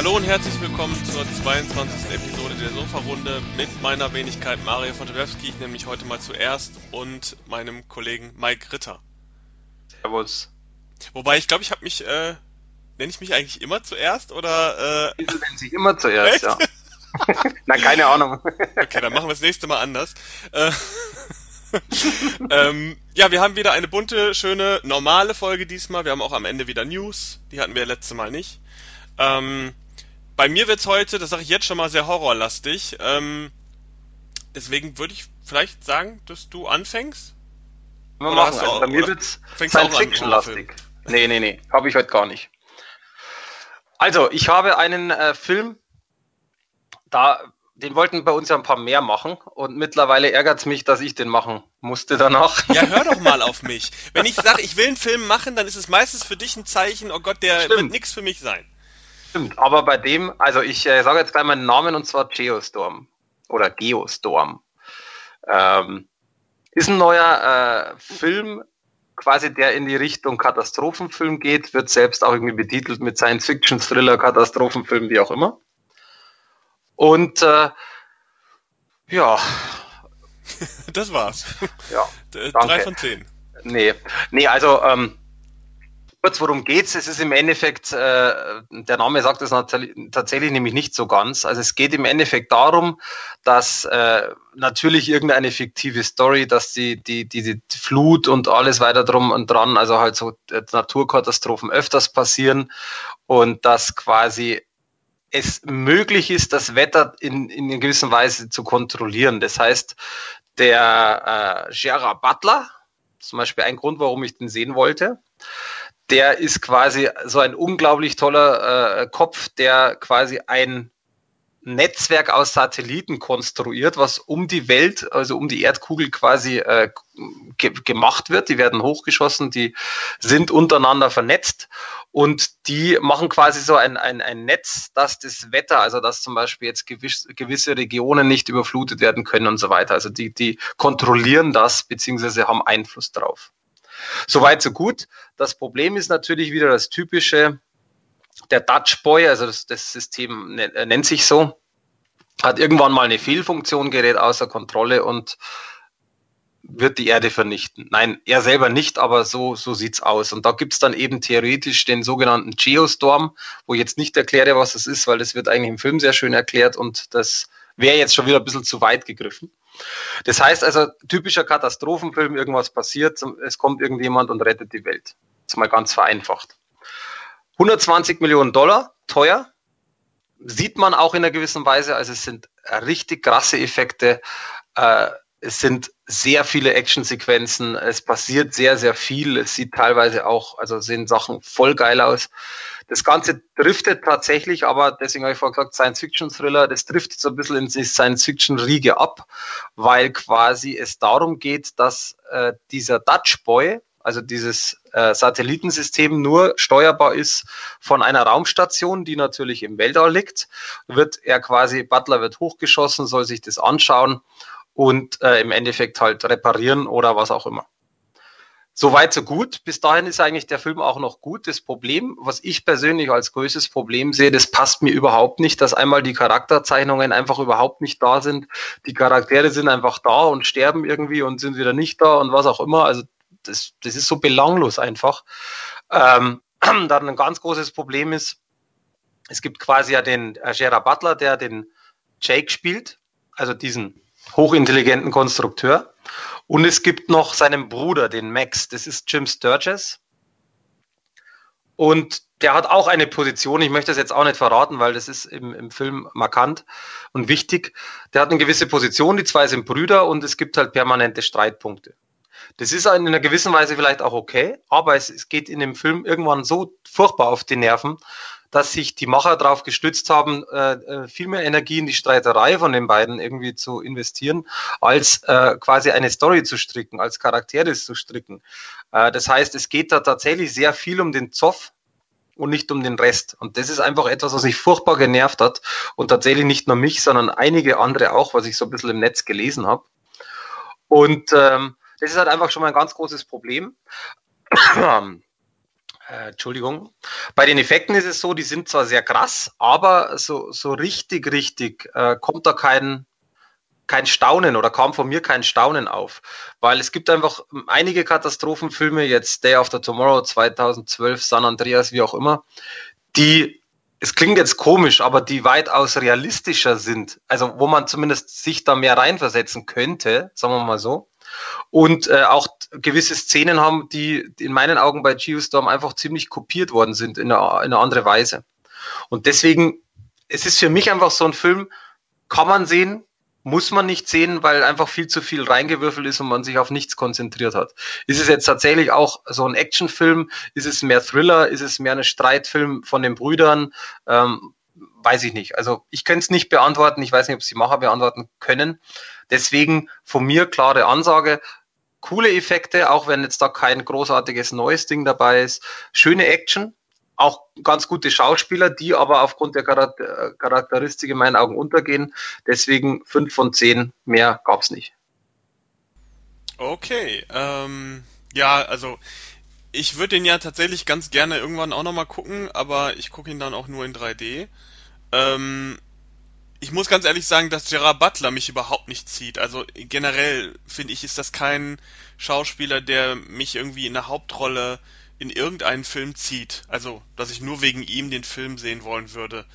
Hallo und herzlich willkommen zur 22. Episode der Sofa-Runde mit meiner Wenigkeit Mario von Tobewski. Ich nehme mich heute mal zuerst und meinem Kollegen Mike Ritter. Servus. Wobei ich glaube, ich habe mich, äh, nenne ich mich eigentlich immer zuerst oder? Äh... Diese nennen sich immer zuerst, Echt? ja. Na, keine Ahnung. okay, dann machen wir das nächste Mal anders. Äh, ähm, ja, wir haben wieder eine bunte, schöne, normale Folge diesmal. Wir haben auch am Ende wieder News. Die hatten wir letzte Mal nicht. Ähm, bei mir wird's heute, das sage ich jetzt schon mal, sehr horrorlastig. Ähm, deswegen würde ich vielleicht sagen, dass du anfängst. Wir machen, also auch, bei mir wird's Science Fiction lastig. Nee, nee, nee, habe ich heute gar nicht. Also, ich habe einen äh, Film, da den wollten bei uns ja ein paar mehr machen und mittlerweile ärgert es mich, dass ich den machen musste danach. Ja, hör doch mal auf mich. Wenn ich sage, ich will einen Film machen, dann ist es meistens für dich ein Zeichen, oh Gott, der Stimmt. wird nichts für mich sein. Stimmt, aber bei dem, also ich äh, sage jetzt gleich meinen Namen und zwar Geostorm oder Geostorm. Ähm, ist ein neuer äh, Film, quasi der in die Richtung Katastrophenfilm geht, wird selbst auch irgendwie betitelt mit Science-Fiction-Thriller, Katastrophenfilm, wie auch immer. Und äh, ja. Das war's. Ja. Drei von zehn. Nee, nee also ähm, kurz, worum geht's? Es ist im Endeffekt, äh, der Name sagt es tatsächlich nämlich nicht so ganz. Also es geht im Endeffekt darum, dass äh, natürlich irgendeine fiktive Story, dass die, die, die, die Flut und alles weiter drum und dran, also halt so äh, Naturkatastrophen öfters passieren und dass quasi es möglich ist, das Wetter in, in einer gewissen Weise zu kontrollieren. Das heißt, der äh, Gerard Butler, zum Beispiel ein Grund, warum ich den sehen wollte, der ist quasi so ein unglaublich toller äh, Kopf, der quasi ein Netzwerk aus Satelliten konstruiert, was um die Welt, also um die Erdkugel quasi äh, ge gemacht wird. Die werden hochgeschossen, die sind untereinander vernetzt und die machen quasi so ein, ein, ein Netz, dass das Wetter, also dass zum Beispiel jetzt gewiss, gewisse Regionen nicht überflutet werden können und so weiter. Also die, die kontrollieren das beziehungsweise haben Einfluss drauf. Soweit, so gut. Das Problem ist natürlich wieder das typische, der Dutch Boy, also das, das System äh, nennt sich so, hat irgendwann mal eine Fehlfunktion, gerät außer Kontrolle und wird die Erde vernichten. Nein, er selber nicht, aber so, so sieht's aus. Und da gibt's dann eben theoretisch den sogenannten Geostorm, wo ich jetzt nicht erkläre, was das ist, weil das wird eigentlich im Film sehr schön erklärt und das wäre jetzt schon wieder ein bisschen zu weit gegriffen. Das heißt also, typischer Katastrophenfilm, irgendwas passiert, es kommt irgendjemand und rettet die Welt. Ist mal ganz vereinfacht. 120 Millionen Dollar, teuer. Sieht man auch in einer gewissen Weise. Also es sind richtig krasse Effekte. Äh, es sind sehr viele Actionsequenzen. Es passiert sehr, sehr viel. Es sieht teilweise auch, also sehen Sachen voll geil aus. Das Ganze driftet tatsächlich, aber deswegen habe ich vorher gesagt, Science-Fiction-Thriller, das driftet so ein bisschen in die Science-Fiction-Riege ab, weil quasi es darum geht, dass äh, dieser Dutch Boy, also dieses äh, Satellitensystem nur steuerbar ist von einer Raumstation, die natürlich im Weltall liegt. Wird er quasi, Butler wird hochgeschossen, soll sich das anschauen und äh, im Endeffekt halt reparieren oder was auch immer. Soweit, so gut. Bis dahin ist eigentlich der Film auch noch gut. Das Problem, was ich persönlich als größtes Problem sehe, das passt mir überhaupt nicht, dass einmal die Charakterzeichnungen einfach überhaupt nicht da sind. Die Charaktere sind einfach da und sterben irgendwie und sind wieder nicht da und was auch immer. Also das, das ist so belanglos einfach. Ähm, dann ein ganz großes Problem ist, es gibt quasi ja den äh, Gerard Butler, der den Jake spielt, also diesen hochintelligenten Konstrukteur. Und es gibt noch seinen Bruder, den Max, das ist Jim Sturgis. Und der hat auch eine Position, ich möchte das jetzt auch nicht verraten, weil das ist im, im Film markant und wichtig. Der hat eine gewisse Position, die zwei sind Brüder und es gibt halt permanente Streitpunkte. Das ist in einer gewissen Weise vielleicht auch okay, aber es, es geht in dem Film irgendwann so furchtbar auf die Nerven, dass sich die Macher darauf gestützt haben, äh, äh, viel mehr Energie in die Streiterei von den beiden irgendwie zu investieren, als äh, quasi eine Story zu stricken, als Charaktere zu stricken. Äh, das heißt, es geht da tatsächlich sehr viel um den Zoff und nicht um den Rest. Und das ist einfach etwas, was mich furchtbar genervt hat und tatsächlich nicht nur mich, sondern einige andere auch, was ich so ein bisschen im Netz gelesen habe. Und ähm, das ist halt einfach schon mal ein ganz großes Problem. Äh, Entschuldigung. Bei den Effekten ist es so, die sind zwar sehr krass, aber so, so richtig, richtig äh, kommt da kein, kein Staunen oder kam von mir kein Staunen auf. Weil es gibt einfach einige Katastrophenfilme, jetzt Day After Tomorrow 2012, San Andreas, wie auch immer, die, es klingt jetzt komisch, aber die weitaus realistischer sind. Also wo man zumindest sich da mehr reinversetzen könnte, sagen wir mal so und äh, auch gewisse Szenen haben, die in meinen Augen bei Geostorm einfach ziemlich kopiert worden sind in einer, in andere Weise. Und deswegen, es ist für mich einfach so ein Film, kann man sehen, muss man nicht sehen, weil einfach viel zu viel reingewürfelt ist und man sich auf nichts konzentriert hat. Ist es jetzt tatsächlich auch so ein Actionfilm? Ist es mehr Thriller? Ist es mehr ein Streitfilm von den Brüdern? Ähm, weiß ich nicht. Also ich könnte es nicht beantworten. Ich weiß nicht, ob Sie Macher beantworten können. Deswegen von mir klare Ansage. Coole Effekte, auch wenn jetzt da kein großartiges neues Ding dabei ist. Schöne Action, auch ganz gute Schauspieler, die aber aufgrund der Charakteristik in meinen Augen untergehen. Deswegen fünf von zehn mehr gab's nicht. Okay, ähm, ja, also ich würde den ja tatsächlich ganz gerne irgendwann auch nochmal gucken, aber ich gucke ihn dann auch nur in 3D. Ähm, ich muss ganz ehrlich sagen, dass Gerard Butler mich überhaupt nicht zieht. Also generell finde ich, ist das kein Schauspieler, der mich irgendwie in der Hauptrolle in irgendeinen Film zieht. Also, dass ich nur wegen ihm den Film sehen wollen würde.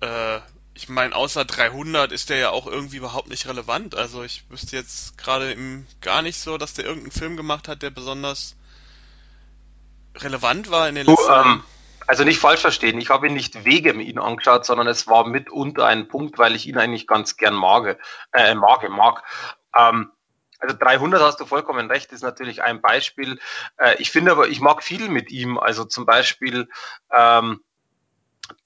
Äh, ich meine, außer 300 ist der ja auch irgendwie überhaupt nicht relevant. Also ich wüsste jetzt gerade gar nicht so, dass der irgendeinen Film gemacht hat, der besonders relevant war in den letzten Jahren. Ähm, also nicht falsch verstehen, ich habe ihn nicht wegen ihn angeschaut, sondern es war mitunter ein Punkt, weil ich ihn eigentlich ganz gern mag. Äh, mag, mag. Ähm, also 300 hast du vollkommen recht, ist natürlich ein Beispiel. Äh, ich finde aber, ich mag viel mit ihm. Also zum Beispiel ähm,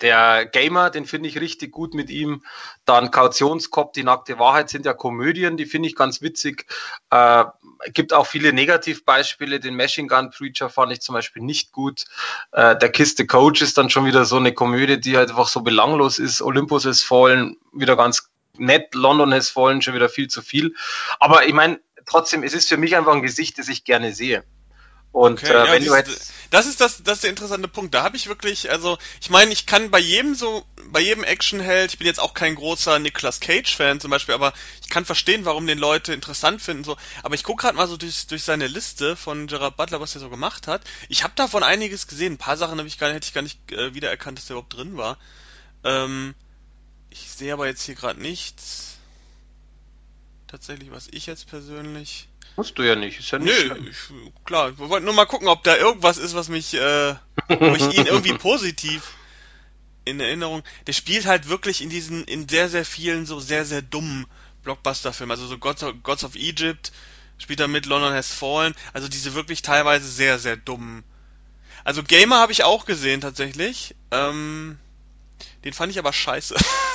der Gamer, den finde ich richtig gut mit ihm. Dann Kautionskopf, die nackte Wahrheit sind ja Komödien, die finde ich ganz witzig. Äh, gibt auch viele Negativbeispiele. Den Machine Gun Preacher fand ich zum Beispiel nicht gut. Äh, der Kiss the Coach ist dann schon wieder so eine Komödie, die halt einfach so belanglos ist. Olympus ist fallen, wieder ganz nett. London ist fallen, schon wieder viel zu viel. Aber ich meine, trotzdem, es ist für mich einfach ein Gesicht, das ich gerne sehe. Und okay, äh, ja, wenn du jetzt das ist das, das ist der interessante Punkt. Da habe ich wirklich, also ich meine, ich kann bei jedem so, bei jedem Actionheld, ich bin jetzt auch kein großer Nicolas Cage-Fan zum Beispiel, aber ich kann verstehen, warum den Leute interessant finden. So, aber ich gucke gerade mal so durch, durch seine Liste von Gerard Butler, was er so gemacht hat. Ich habe davon einiges gesehen. Ein paar Sachen habe ich gar nicht, hätte ich gar nicht äh, wiedererkannt, dass der überhaupt drin war. Ähm, ich sehe aber jetzt hier gerade nichts. Tatsächlich, was ich jetzt persönlich Musst du ja nicht, ist ja nicht Nö, ich, klar, wir wollten nur mal gucken, ob da irgendwas ist, was mich, äh, wo ich ihn irgendwie positiv in Erinnerung. Der spielt halt wirklich in diesen, in sehr, sehr vielen so sehr, sehr dummen Blockbuster-Filmen. Also so Gods of, Gods of Egypt spielt er mit, London Has Fallen. Also diese wirklich teilweise sehr, sehr dummen. Also Gamer habe ich auch gesehen tatsächlich. Ähm, den fand ich aber scheiße.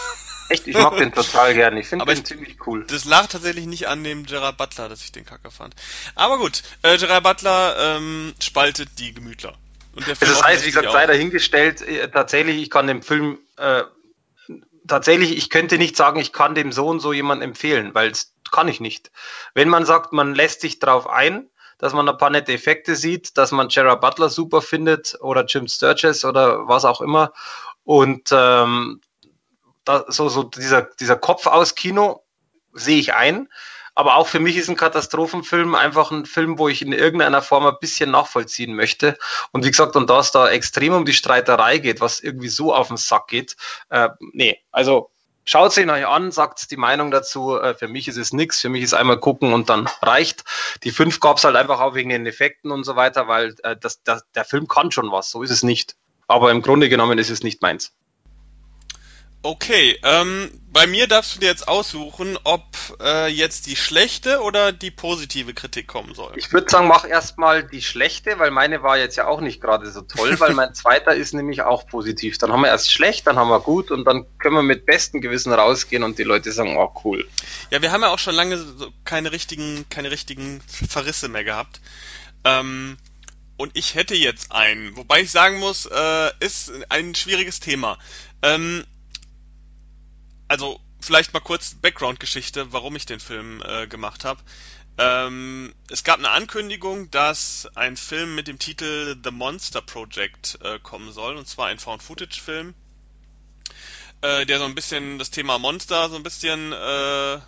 Echt, ich mag den total gerne. Ich finde den ich, ziemlich cool. Das lag tatsächlich nicht an dem Gerard Butler, dass ich den Kacke fand. Aber gut, äh, Gerard Butler ähm, spaltet die Gemütler. Und der Film das heißt, wie gesagt, sei dahingestellt, äh, tatsächlich, ich kann dem Film äh, tatsächlich, ich könnte nicht sagen, ich kann dem so und so jemand empfehlen, weil es kann ich nicht. Wenn man sagt, man lässt sich darauf ein, dass man ein paar nette Effekte sieht, dass man Gerard Butler super findet oder Jim Sturges oder was auch immer und ähm, da, so, so dieser, dieser Kopf aus Kino sehe ich ein. Aber auch für mich ist ein Katastrophenfilm einfach ein Film, wo ich in irgendeiner Form ein bisschen nachvollziehen möchte. Und wie gesagt, und da es da extrem um die Streiterei geht, was irgendwie so auf den Sack geht, äh, nee, also schaut ihn euch an, sagt die Meinung dazu. Äh, für mich ist es nichts, für mich ist einmal gucken und dann reicht. Die fünf gab es halt einfach auch wegen den Effekten und so weiter, weil äh, das, das, der Film kann schon was, so ist es nicht. Aber im Grunde genommen ist es nicht meins. Okay, ähm, bei mir darfst du dir jetzt aussuchen, ob äh, jetzt die schlechte oder die positive Kritik kommen soll. Ich würde sagen, mach erstmal die schlechte, weil meine war jetzt ja auch nicht gerade so toll, weil mein zweiter ist nämlich auch positiv. Dann haben wir erst schlecht, dann haben wir gut und dann können wir mit bestem Gewissen rausgehen und die Leute sagen, oh cool. Ja, wir haben ja auch schon lange so keine richtigen, keine richtigen Verrisse mehr gehabt. Ähm, und ich hätte jetzt einen, wobei ich sagen muss, äh, ist ein schwieriges Thema. Ähm, also vielleicht mal kurz Background-Geschichte, warum ich den Film äh, gemacht habe. Ähm, es gab eine Ankündigung, dass ein Film mit dem Titel The Monster Project äh, kommen soll, und zwar ein Found-Footage-Film, äh, der so ein bisschen das Thema Monster so ein bisschen äh,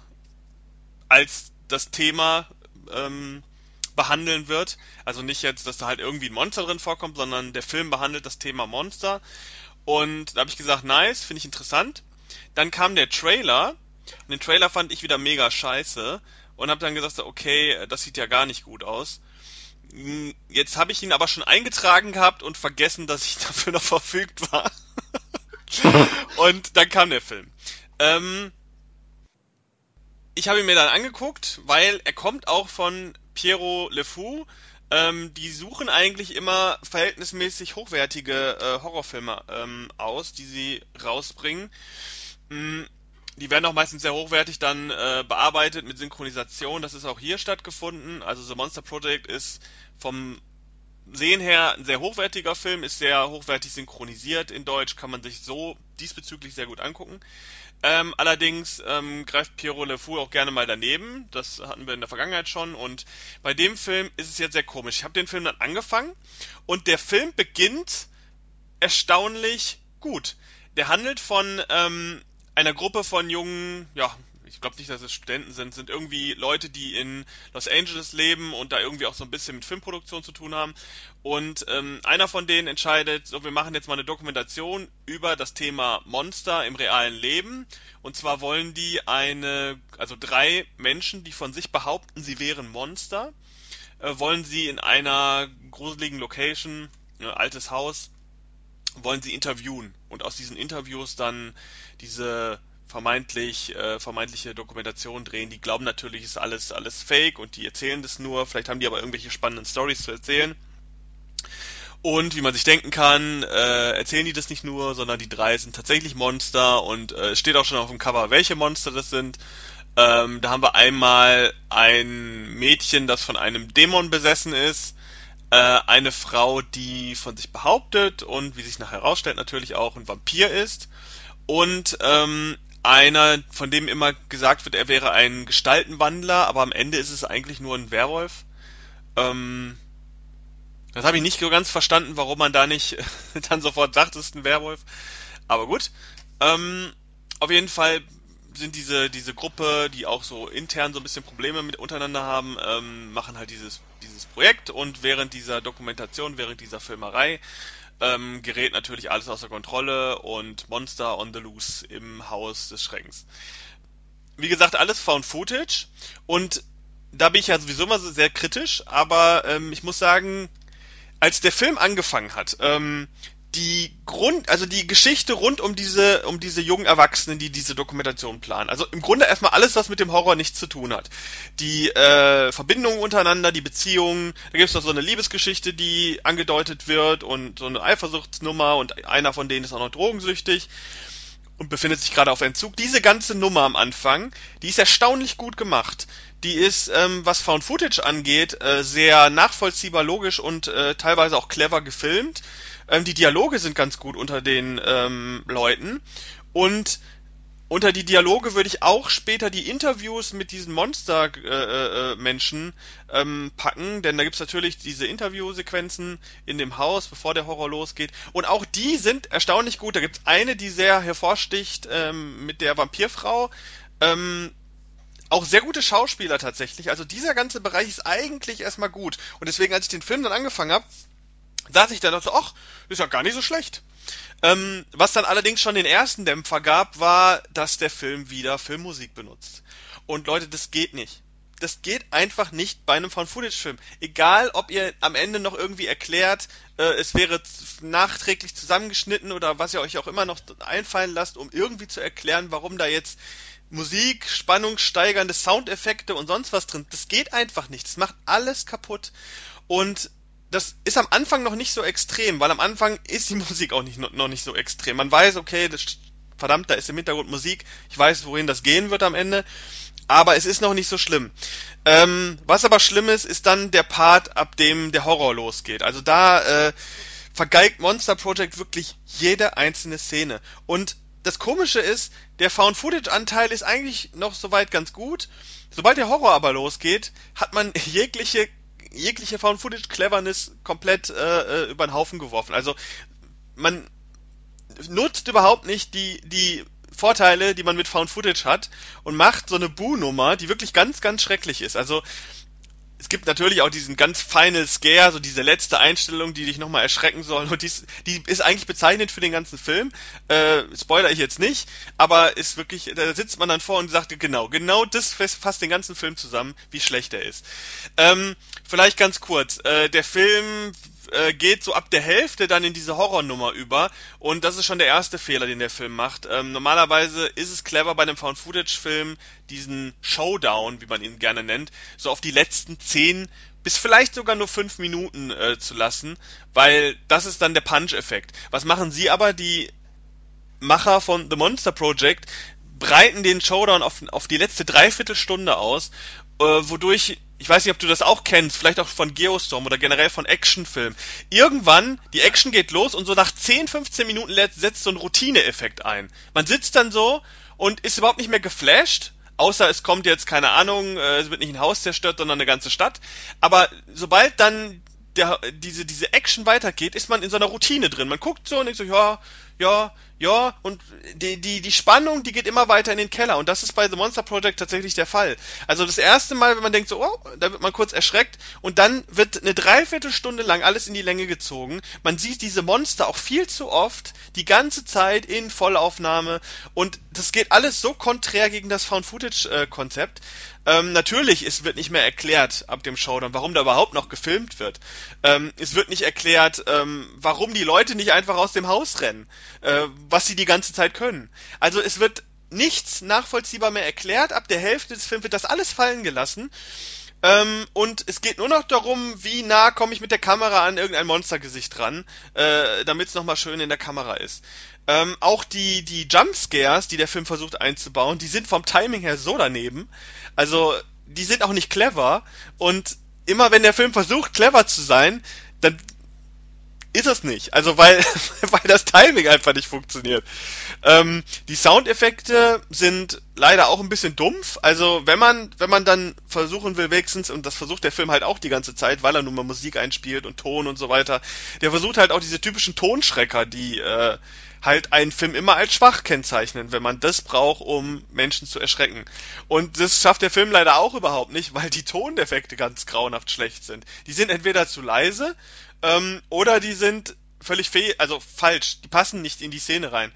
als das Thema ähm, behandeln wird. Also nicht jetzt, dass da halt irgendwie ein Monster drin vorkommt, sondern der Film behandelt das Thema Monster. Und da habe ich gesagt, nice, finde ich interessant. Dann kam der Trailer und den Trailer fand ich wieder mega scheiße und habe dann gesagt, okay, das sieht ja gar nicht gut aus. Hm, jetzt habe ich ihn aber schon eingetragen gehabt und vergessen, dass ich dafür noch verfügt war. und dann kam der Film. Ähm, ich habe ihn mir dann angeguckt, weil er kommt auch von Piero Le Fou. Ähm, die suchen eigentlich immer verhältnismäßig hochwertige äh, Horrorfilme ähm, aus, die sie rausbringen. Mm, die werden auch meistens sehr hochwertig dann äh, bearbeitet mit Synchronisation. Das ist auch hier stattgefunden. Also The Monster Project ist vom Sehen her ein sehr hochwertiger Film, ist sehr hochwertig synchronisiert in Deutsch, kann man sich so diesbezüglich sehr gut angucken. Ähm, allerdings ähm, greift Pierrot Le Fou auch gerne mal daneben. Das hatten wir in der Vergangenheit schon. Und bei dem Film ist es jetzt sehr komisch. Ich habe den Film dann angefangen und der Film beginnt erstaunlich gut. Der handelt von ähm, einer Gruppe von jungen, ja, ich glaube nicht, dass es Studenten sind, sind irgendwie Leute, die in Los Angeles leben und da irgendwie auch so ein bisschen mit Filmproduktion zu tun haben. Und ähm, einer von denen entscheidet, so wir machen jetzt mal eine Dokumentation über das Thema Monster im realen Leben. Und zwar wollen die eine, also drei Menschen, die von sich behaupten, sie wären Monster, äh, wollen sie in einer gruseligen Location, äh, altes Haus, wollen sie interviewen und aus diesen Interviews dann diese vermeintlich äh, vermeintliche Dokumentation drehen. Die glauben natürlich, ist alles alles Fake und die erzählen das nur. Vielleicht haben die aber irgendwelche spannenden Stories zu erzählen. Und wie man sich denken kann, äh, erzählen die das nicht nur, sondern die drei sind tatsächlich Monster und äh, es steht auch schon auf dem Cover, welche Monster das sind. Ähm, da haben wir einmal ein Mädchen, das von einem Dämon besessen ist, äh, eine Frau, die von sich behauptet und wie sich nachher herausstellt natürlich auch ein Vampir ist und ähm, einer, von dem immer gesagt wird, er wäre ein Gestaltenwandler, aber am Ende ist es eigentlich nur ein Werwolf. Ähm, das habe ich nicht so ganz verstanden, warum man da nicht dann sofort sagt, es ist ein Werwolf. Aber gut. Ähm, auf jeden Fall sind diese, diese Gruppe, die auch so intern so ein bisschen Probleme mit untereinander haben, ähm, machen halt dieses, dieses Projekt und während dieser Dokumentation, während dieser Filmerei, ähm, gerät natürlich alles außer Kontrolle und Monster on the Loose im Haus des Schreckens. Wie gesagt, alles Found Footage und da bin ich ja sowieso immer sehr kritisch, aber ähm, ich muss sagen, als der Film angefangen hat, ähm, die Grund, also die Geschichte rund um diese, um diese jungen Erwachsenen, die diese Dokumentation planen. Also im Grunde erstmal alles, was mit dem Horror nichts zu tun hat. Die äh, Verbindungen untereinander, die Beziehungen, da gibt es noch so eine Liebesgeschichte, die angedeutet wird und so eine Eifersuchtsnummer und einer von denen ist auch noch drogensüchtig und befindet sich gerade auf Entzug. Diese ganze Nummer am Anfang, die ist erstaunlich gut gemacht. Die ist, ähm, was Found Footage angeht, äh, sehr nachvollziehbar, logisch und äh, teilweise auch clever gefilmt. Ähm, die Dialoge sind ganz gut unter den ähm, Leuten. Und unter die Dialoge würde ich auch später die Interviews mit diesen Monster-Menschen äh, äh, ähm, packen, denn da gibt's natürlich diese Interviewsequenzen in dem Haus, bevor der Horror losgeht. Und auch die sind erstaunlich gut. Da gibt's eine, die sehr hervorsticht ähm, mit der Vampirfrau. Ähm, auch sehr gute Schauspieler tatsächlich. Also dieser ganze Bereich ist eigentlich erstmal gut. Und deswegen, als ich den Film dann angefangen habe, saß ich dann und so, ach, ist ja gar nicht so schlecht. Ähm, was dann allerdings schon den ersten Dämpfer gab, war, dass der Film wieder Filmmusik benutzt. Und Leute, das geht nicht. Das geht einfach nicht bei einem Found-Footage-Film. Egal, ob ihr am Ende noch irgendwie erklärt, äh, es wäre nachträglich zusammengeschnitten oder was ihr euch auch immer noch einfallen lasst, um irgendwie zu erklären, warum da jetzt Musik, spannungssteigernde Soundeffekte und sonst was drin. Das geht einfach nicht. Das macht alles kaputt. Und das ist am Anfang noch nicht so extrem, weil am Anfang ist die Musik auch nicht, noch nicht so extrem. Man weiß, okay, das, verdammt, da ist im Hintergrund Musik, ich weiß, wohin das gehen wird am Ende, aber es ist noch nicht so schlimm. Ähm, was aber schlimm ist, ist dann der Part, ab dem der Horror losgeht. Also da äh, vergeigt Monster Project wirklich jede einzelne Szene. Und das Komische ist, der Found-Footage-Anteil ist eigentlich noch soweit ganz gut. Sobald der Horror aber losgeht, hat man jegliche jegliche Found-Footage-Cleverness komplett äh, äh, über den Haufen geworfen. Also man nutzt überhaupt nicht die die Vorteile, die man mit Found Footage hat und macht so eine Boo-Nummer, die wirklich ganz, ganz schrecklich ist. Also es gibt natürlich auch diesen ganz Final Scare, so diese letzte Einstellung, die dich nochmal erschrecken soll. Und die, die ist eigentlich bezeichnend für den ganzen Film. Äh, spoiler ich jetzt nicht, aber ist wirklich, da sitzt man dann vor und sagt, genau, genau das fasst den ganzen Film zusammen, wie schlecht er ist. Ähm, vielleicht ganz kurz, äh, der Film äh, geht so ab der Hälfte dann in diese Horrornummer über und das ist schon der erste Fehler, den der Film macht. Ähm, normalerweise ist es clever bei einem Found-Footage-Film diesen Showdown, wie man ihn gerne nennt, so auf die letzten zehn bis vielleicht sogar nur fünf Minuten äh, zu lassen, weil das ist dann der Punch-Effekt. Was machen sie aber, die Macher von The Monster Project, breiten den Showdown auf, auf die letzte Dreiviertelstunde aus, äh, wodurch ich weiß nicht, ob du das auch kennst, vielleicht auch von Geostorm oder generell von Actionfilmen. Irgendwann, die Action geht los und so nach 10, 15 Minuten setzt so ein Routineeffekt ein. Man sitzt dann so und ist überhaupt nicht mehr geflasht, außer es kommt jetzt, keine Ahnung, äh, es wird nicht ein Haus zerstört, sondern eine ganze Stadt. Aber sobald dann der, diese, diese Action weitergeht, ist man in so einer Routine drin. Man guckt so und denkt so, ja, ja, ja, und die, die, die Spannung, die geht immer weiter in den Keller. Und das ist bei The Monster Project tatsächlich der Fall. Also das erste Mal, wenn man denkt so, oh, da wird man kurz erschreckt und dann wird eine Dreiviertelstunde lang alles in die Länge gezogen. Man sieht diese Monster auch viel zu oft, die ganze Zeit in Vollaufnahme und das geht alles so konträr gegen das Found-Footage-Konzept. Ähm, natürlich, es wird nicht mehr erklärt ab dem Showdown, warum da überhaupt noch gefilmt wird. Ähm, es wird nicht erklärt, ähm, warum die Leute nicht einfach aus dem Haus rennen, äh, was sie die ganze Zeit können. Also es wird nichts nachvollziehbar mehr erklärt. Ab der Hälfte des Films wird das alles fallen gelassen. Ähm, und es geht nur noch darum, wie nah komme ich mit der Kamera an irgendein Monstergesicht ran, äh, damit es nochmal schön in der Kamera ist. Ähm, auch die, die Jumpscares, die der Film versucht einzubauen, die sind vom Timing her so daneben. Also, die sind auch nicht clever. Und immer wenn der Film versucht, clever zu sein, dann ist es nicht. Also weil, weil das Timing einfach nicht funktioniert. Ähm, die Soundeffekte sind leider auch ein bisschen dumpf. Also wenn man, wenn man dann versuchen will, wenigstens, und das versucht der Film halt auch die ganze Zeit, weil er nun mal Musik einspielt und Ton und so weiter, der versucht halt auch diese typischen Tonschrecker, die äh, halt einen Film immer als schwach kennzeichnen, wenn man das braucht, um Menschen zu erschrecken. Und das schafft der Film leider auch überhaupt nicht, weil die Tondefekte ganz grauenhaft schlecht sind. Die sind entweder zu leise ähm, oder die sind völlig fehl, also falsch, die passen nicht in die Szene rein.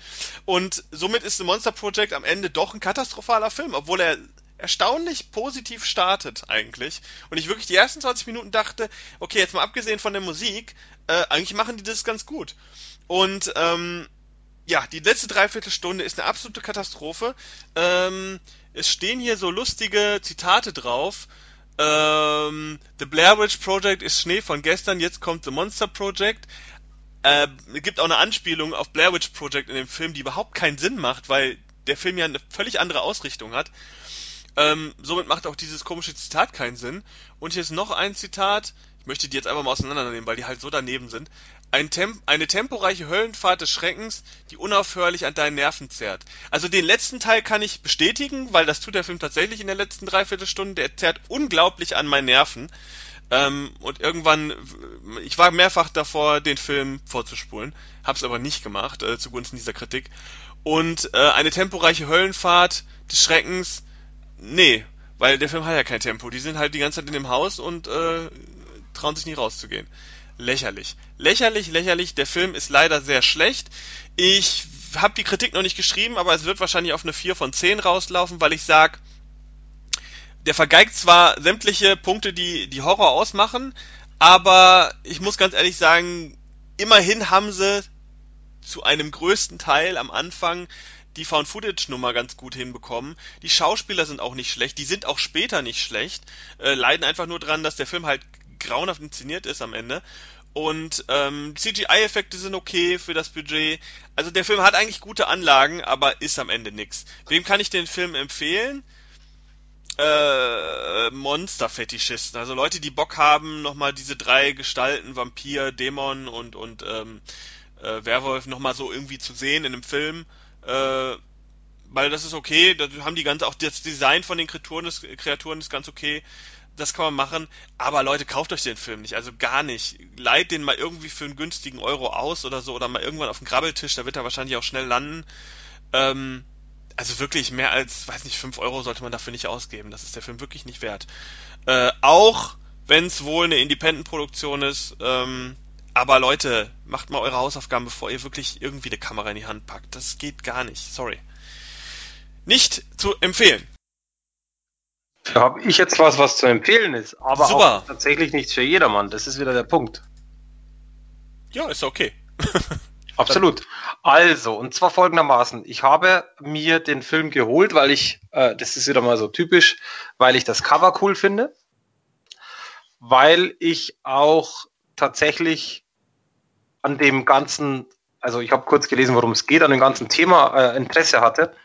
Und somit ist The Monster Project am Ende doch ein katastrophaler Film, obwohl er erstaunlich positiv startet eigentlich. Und ich wirklich die ersten 20 Minuten dachte, okay, jetzt mal abgesehen von der Musik, äh, eigentlich machen die das ganz gut. Und ähm, ja, die letzte Dreiviertelstunde ist eine absolute Katastrophe. Ähm, es stehen hier so lustige Zitate drauf. Ähm, The Blair Witch Project ist Schnee von gestern, jetzt kommt The Monster Project. Äh, gibt auch eine Anspielung auf Blair Witch Project in dem Film, die überhaupt keinen Sinn macht, weil der Film ja eine völlig andere Ausrichtung hat. Ähm, somit macht auch dieses komische Zitat keinen Sinn. Und hier ist noch ein Zitat. Ich möchte die jetzt einfach mal auseinandernehmen, weil die halt so daneben sind. Ein Temp eine temporeiche Höllenfahrt des Schreckens, die unaufhörlich an deinen Nerven zerrt. Also den letzten Teil kann ich bestätigen, weil das tut der Film tatsächlich in der letzten Dreiviertelstunde. Der zerrt unglaublich an meinen Nerven. Ähm, und irgendwann, ich war mehrfach davor, den Film vorzuspulen, hab's aber nicht gemacht, äh, zugunsten dieser Kritik. Und äh, eine temporeiche Höllenfahrt des Schreckens, nee, weil der Film hat ja kein Tempo. Die sind halt die ganze Zeit in dem Haus und äh, trauen sich nie rauszugehen lächerlich. Lächerlich, lächerlich. Der Film ist leider sehr schlecht. Ich habe die Kritik noch nicht geschrieben, aber es wird wahrscheinlich auf eine 4 von 10 rauslaufen, weil ich sag, der vergeigt zwar sämtliche Punkte, die die Horror ausmachen, aber ich muss ganz ehrlich sagen, immerhin haben sie zu einem größten Teil am Anfang die Found-Footage-Nummer ganz gut hinbekommen. Die Schauspieler sind auch nicht schlecht, die sind auch später nicht schlecht, äh, leiden einfach nur dran, dass der Film halt grauenhaft inszeniert ist am Ende. Und ähm, CGI-Effekte sind okay für das Budget. Also der Film hat eigentlich gute Anlagen, aber ist am Ende nix. Wem kann ich den Film empfehlen? Äh, Monster-Fetischisten, also Leute, die Bock haben, nochmal diese drei Gestalten, Vampir, Dämon und, und ähm, äh, Werwolf nochmal so irgendwie zu sehen in einem Film. Äh, weil das ist okay, da haben die ganz, auch das Design von den Kreaturen ist, Kreaturen ist ganz okay. Das kann man machen, aber Leute, kauft euch den Film nicht, also gar nicht. Leiht den mal irgendwie für einen günstigen Euro aus oder so oder mal irgendwann auf dem Grabbeltisch, da wird er wahrscheinlich auch schnell landen. Ähm, also wirklich mehr als, weiß nicht, 5 Euro sollte man dafür nicht ausgeben. Das ist der Film wirklich nicht wert. Äh, auch wenn es wohl eine Independent-Produktion ist, ähm, aber Leute, macht mal eure Hausaufgaben, bevor ihr wirklich irgendwie eine Kamera in die Hand packt. Das geht gar nicht, sorry. Nicht zu empfehlen. Da habe ich jetzt was, was zu empfehlen ist, aber Super. auch tatsächlich nichts für jedermann. Das ist wieder der Punkt. Ja, ist okay. Absolut. Also, und zwar folgendermaßen. Ich habe mir den Film geholt, weil ich, äh, das ist wieder mal so typisch, weil ich das Cover cool finde, weil ich auch tatsächlich an dem ganzen, also ich habe kurz gelesen, worum es geht, an dem ganzen Thema äh, Interesse hatte.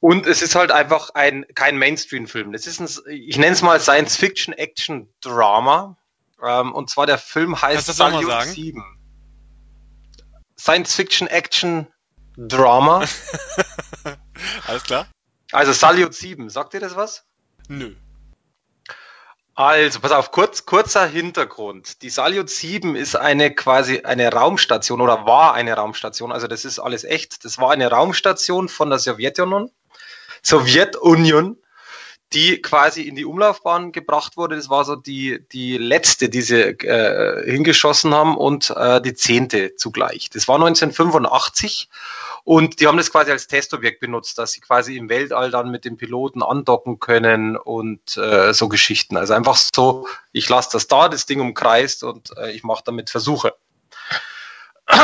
Und es ist halt einfach ein kein Mainstream-Film. Das ist ein, ich nenne es mal Science-Fiction-Action-Drama. Ähm, und zwar der Film heißt Salute 7. Science-Fiction-Action-Drama. Alles klar? Also Salute 7. Sagt ihr das was? Nö. Also, pass auf, kurz, kurzer Hintergrund. Die Salyut 7 ist eine quasi eine Raumstation oder war eine Raumstation. Also das ist alles echt. Das war eine Raumstation von der Sowjetunion. Sowjetunion, die quasi in die Umlaufbahn gebracht wurde. Das war so die, die letzte, die sie äh, hingeschossen haben und äh, die zehnte zugleich. Das war 1985 und die haben das quasi als Testobjekt benutzt, dass sie quasi im Weltall dann mit dem Piloten andocken können und äh, so Geschichten. Also einfach so, ich lasse das da, das Ding umkreist und äh, ich mache damit Versuche.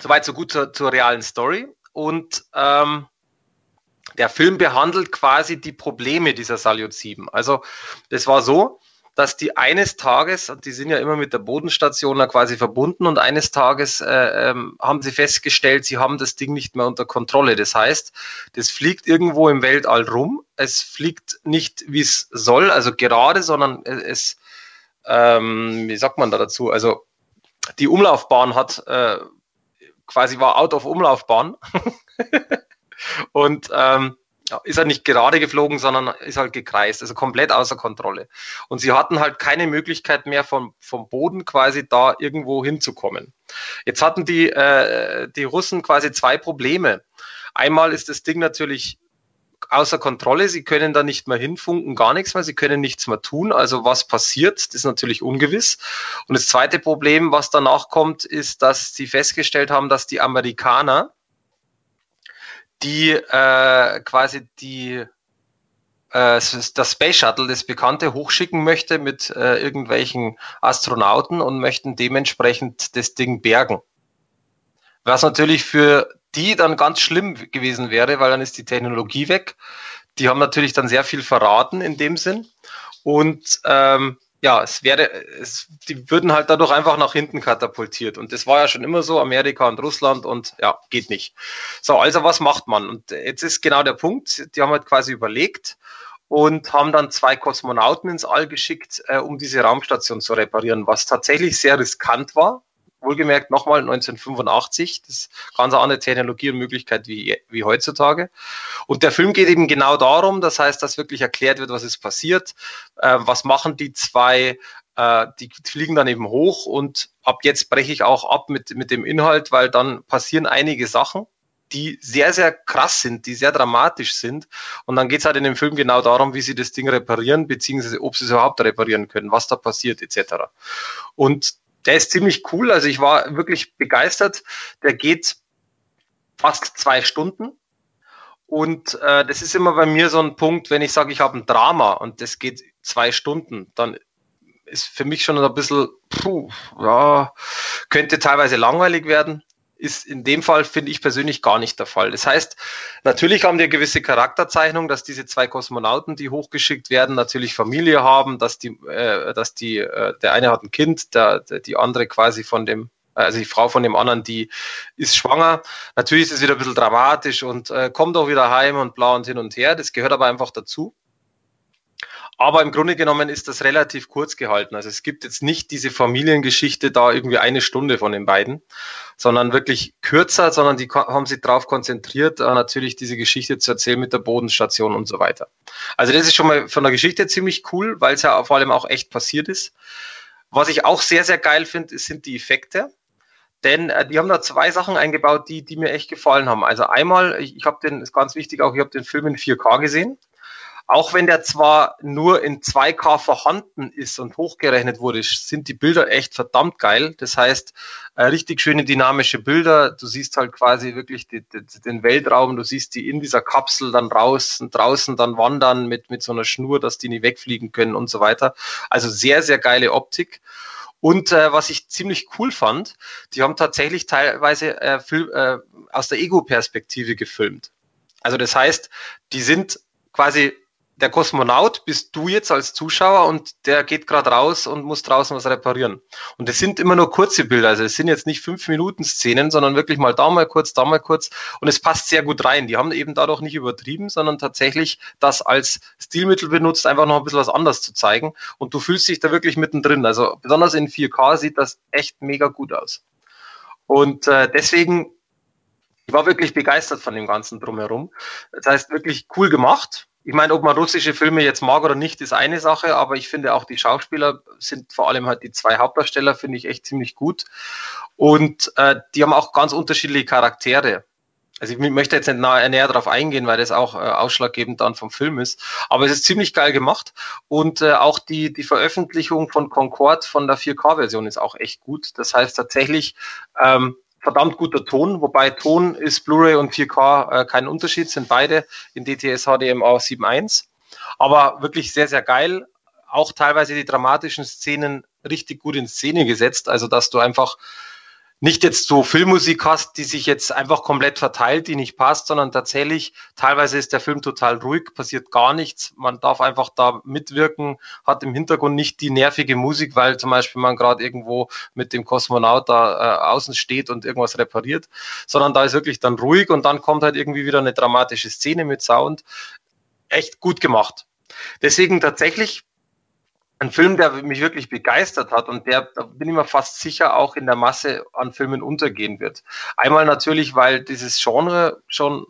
Soweit so gut zur, zur realen Story. Und ähm, der Film behandelt quasi die Probleme dieser Salyut 7. Also das war so, dass die eines Tages, und die sind ja immer mit der Bodenstation da quasi verbunden, und eines Tages äh, ähm, haben sie festgestellt, sie haben das Ding nicht mehr unter Kontrolle. Das heißt, das fliegt irgendwo im Weltall rum. Es fliegt nicht, wie es soll, also gerade, sondern es, ähm, wie sagt man da dazu? Also die Umlaufbahn hat äh, quasi war out of Umlaufbahn. und ähm, ist er nicht gerade geflogen, sondern ist halt gekreist, also komplett außer Kontrolle. Und sie hatten halt keine Möglichkeit mehr vom, vom Boden quasi da irgendwo hinzukommen. Jetzt hatten die, äh, die Russen quasi zwei Probleme. Einmal ist das Ding natürlich außer Kontrolle, sie können da nicht mehr hinfunken, gar nichts mehr, sie können nichts mehr tun. Also was passiert, das ist natürlich ungewiss. Und das zweite Problem, was danach kommt, ist, dass sie festgestellt haben, dass die Amerikaner die äh, quasi die äh, das Space Shuttle, das Bekannte, hochschicken möchte mit äh, irgendwelchen Astronauten und möchten dementsprechend das Ding bergen. Was natürlich für die dann ganz schlimm gewesen wäre, weil dann ist die Technologie weg. Die haben natürlich dann sehr viel verraten in dem Sinn. Und ähm, ja, es wäre, es, die würden halt dadurch einfach nach hinten katapultiert. Und das war ja schon immer so, Amerika und Russland und ja, geht nicht. So, also was macht man? Und jetzt ist genau der Punkt, die haben halt quasi überlegt und haben dann zwei Kosmonauten ins All geschickt, äh, um diese Raumstation zu reparieren, was tatsächlich sehr riskant war, wohlgemerkt nochmal 1985. Das ist ganz andere Technologie und Möglichkeit wie, wie heutzutage. Und der Film geht eben genau darum, das heißt, dass wirklich erklärt wird, was ist passiert, äh, was machen die zwei, äh, die fliegen dann eben hoch und ab jetzt breche ich auch ab mit, mit dem Inhalt, weil dann passieren einige Sachen die sehr, sehr krass sind, die sehr dramatisch sind. Und dann geht es halt in dem Film genau darum, wie sie das Ding reparieren, beziehungsweise ob sie es überhaupt reparieren können, was da passiert, etc. Und der ist ziemlich cool. Also ich war wirklich begeistert. Der geht fast zwei Stunden. Und äh, das ist immer bei mir so ein Punkt, wenn ich sage, ich habe ein Drama und das geht zwei Stunden, dann ist für mich schon ein bisschen, puh, ja, könnte teilweise langweilig werden ist in dem Fall, finde ich persönlich, gar nicht der Fall. Das heißt, natürlich haben die eine gewisse Charakterzeichnung, dass diese zwei Kosmonauten, die hochgeschickt werden, natürlich Familie haben, dass die, äh, dass die, äh, der eine hat ein Kind, der, der, die andere quasi von dem, also die Frau von dem anderen, die ist schwanger. Natürlich ist es wieder ein bisschen dramatisch und äh, kommt auch wieder heim und blau und hin und her. Das gehört aber einfach dazu. Aber im Grunde genommen ist das relativ kurz gehalten. Also es gibt jetzt nicht diese Familiengeschichte da irgendwie eine Stunde von den beiden, sondern wirklich kürzer, sondern die haben sich darauf konzentriert, äh, natürlich diese Geschichte zu erzählen mit der Bodenstation und so weiter. Also das ist schon mal von der Geschichte ziemlich cool, weil es ja vor allem auch echt passiert ist. Was ich auch sehr, sehr geil finde, sind die Effekte. Denn äh, die haben da zwei Sachen eingebaut, die, die mir echt gefallen haben. Also einmal, ich, ich habe den, ist ganz wichtig auch, ich habe den Film in 4K gesehen. Auch wenn der zwar nur in 2K vorhanden ist und hochgerechnet wurde, sind die Bilder echt verdammt geil. Das heißt, äh, richtig schöne dynamische Bilder. Du siehst halt quasi wirklich die, die, den Weltraum, du siehst die in dieser Kapsel dann raus und draußen dann wandern mit, mit so einer Schnur, dass die nicht wegfliegen können und so weiter. Also sehr, sehr geile Optik. Und äh, was ich ziemlich cool fand, die haben tatsächlich teilweise äh, Film, äh, aus der Ego-Perspektive gefilmt. Also das heißt, die sind quasi der Kosmonaut bist du jetzt als Zuschauer und der geht gerade raus und muss draußen was reparieren. Und es sind immer nur kurze Bilder, also es sind jetzt nicht fünf Minuten Szenen, sondern wirklich mal da mal kurz, da mal kurz und es passt sehr gut rein. Die haben eben dadurch nicht übertrieben, sondern tatsächlich das als Stilmittel benutzt, einfach noch ein bisschen was anderes zu zeigen und du fühlst dich da wirklich mittendrin. Also besonders in 4K sieht das echt mega gut aus. Und äh, deswegen ich war wirklich begeistert von dem Ganzen drumherum. Das heißt, wirklich cool gemacht ich meine, ob man russische Filme jetzt mag oder nicht, ist eine Sache, aber ich finde auch die Schauspieler sind vor allem halt die zwei Hauptdarsteller, finde ich echt ziemlich gut. Und äh, die haben auch ganz unterschiedliche Charaktere. Also ich möchte jetzt nicht näher darauf eingehen, weil das auch äh, ausschlaggebend dann vom Film ist. Aber es ist ziemlich geil gemacht. Und äh, auch die, die Veröffentlichung von Concord von der 4K-Version ist auch echt gut. Das heißt tatsächlich, ähm, verdammt guter Ton, wobei Ton ist Blu-ray und 4K äh, kein Unterschied, sind beide in DTS HDMA 7.1. Aber wirklich sehr, sehr geil. Auch teilweise die dramatischen Szenen richtig gut in Szene gesetzt, also dass du einfach nicht jetzt so Filmmusik hast, die sich jetzt einfach komplett verteilt, die nicht passt, sondern tatsächlich, teilweise ist der Film total ruhig, passiert gar nichts, man darf einfach da mitwirken, hat im Hintergrund nicht die nervige Musik, weil zum Beispiel man gerade irgendwo mit dem Kosmonaut da äh, außen steht und irgendwas repariert, sondern da ist wirklich dann ruhig und dann kommt halt irgendwie wieder eine dramatische Szene mit Sound. Echt gut gemacht. Deswegen tatsächlich ein Film, der mich wirklich begeistert hat und der, da bin ich mir fast sicher, auch in der Masse an Filmen untergehen wird. Einmal natürlich, weil dieses Genre schon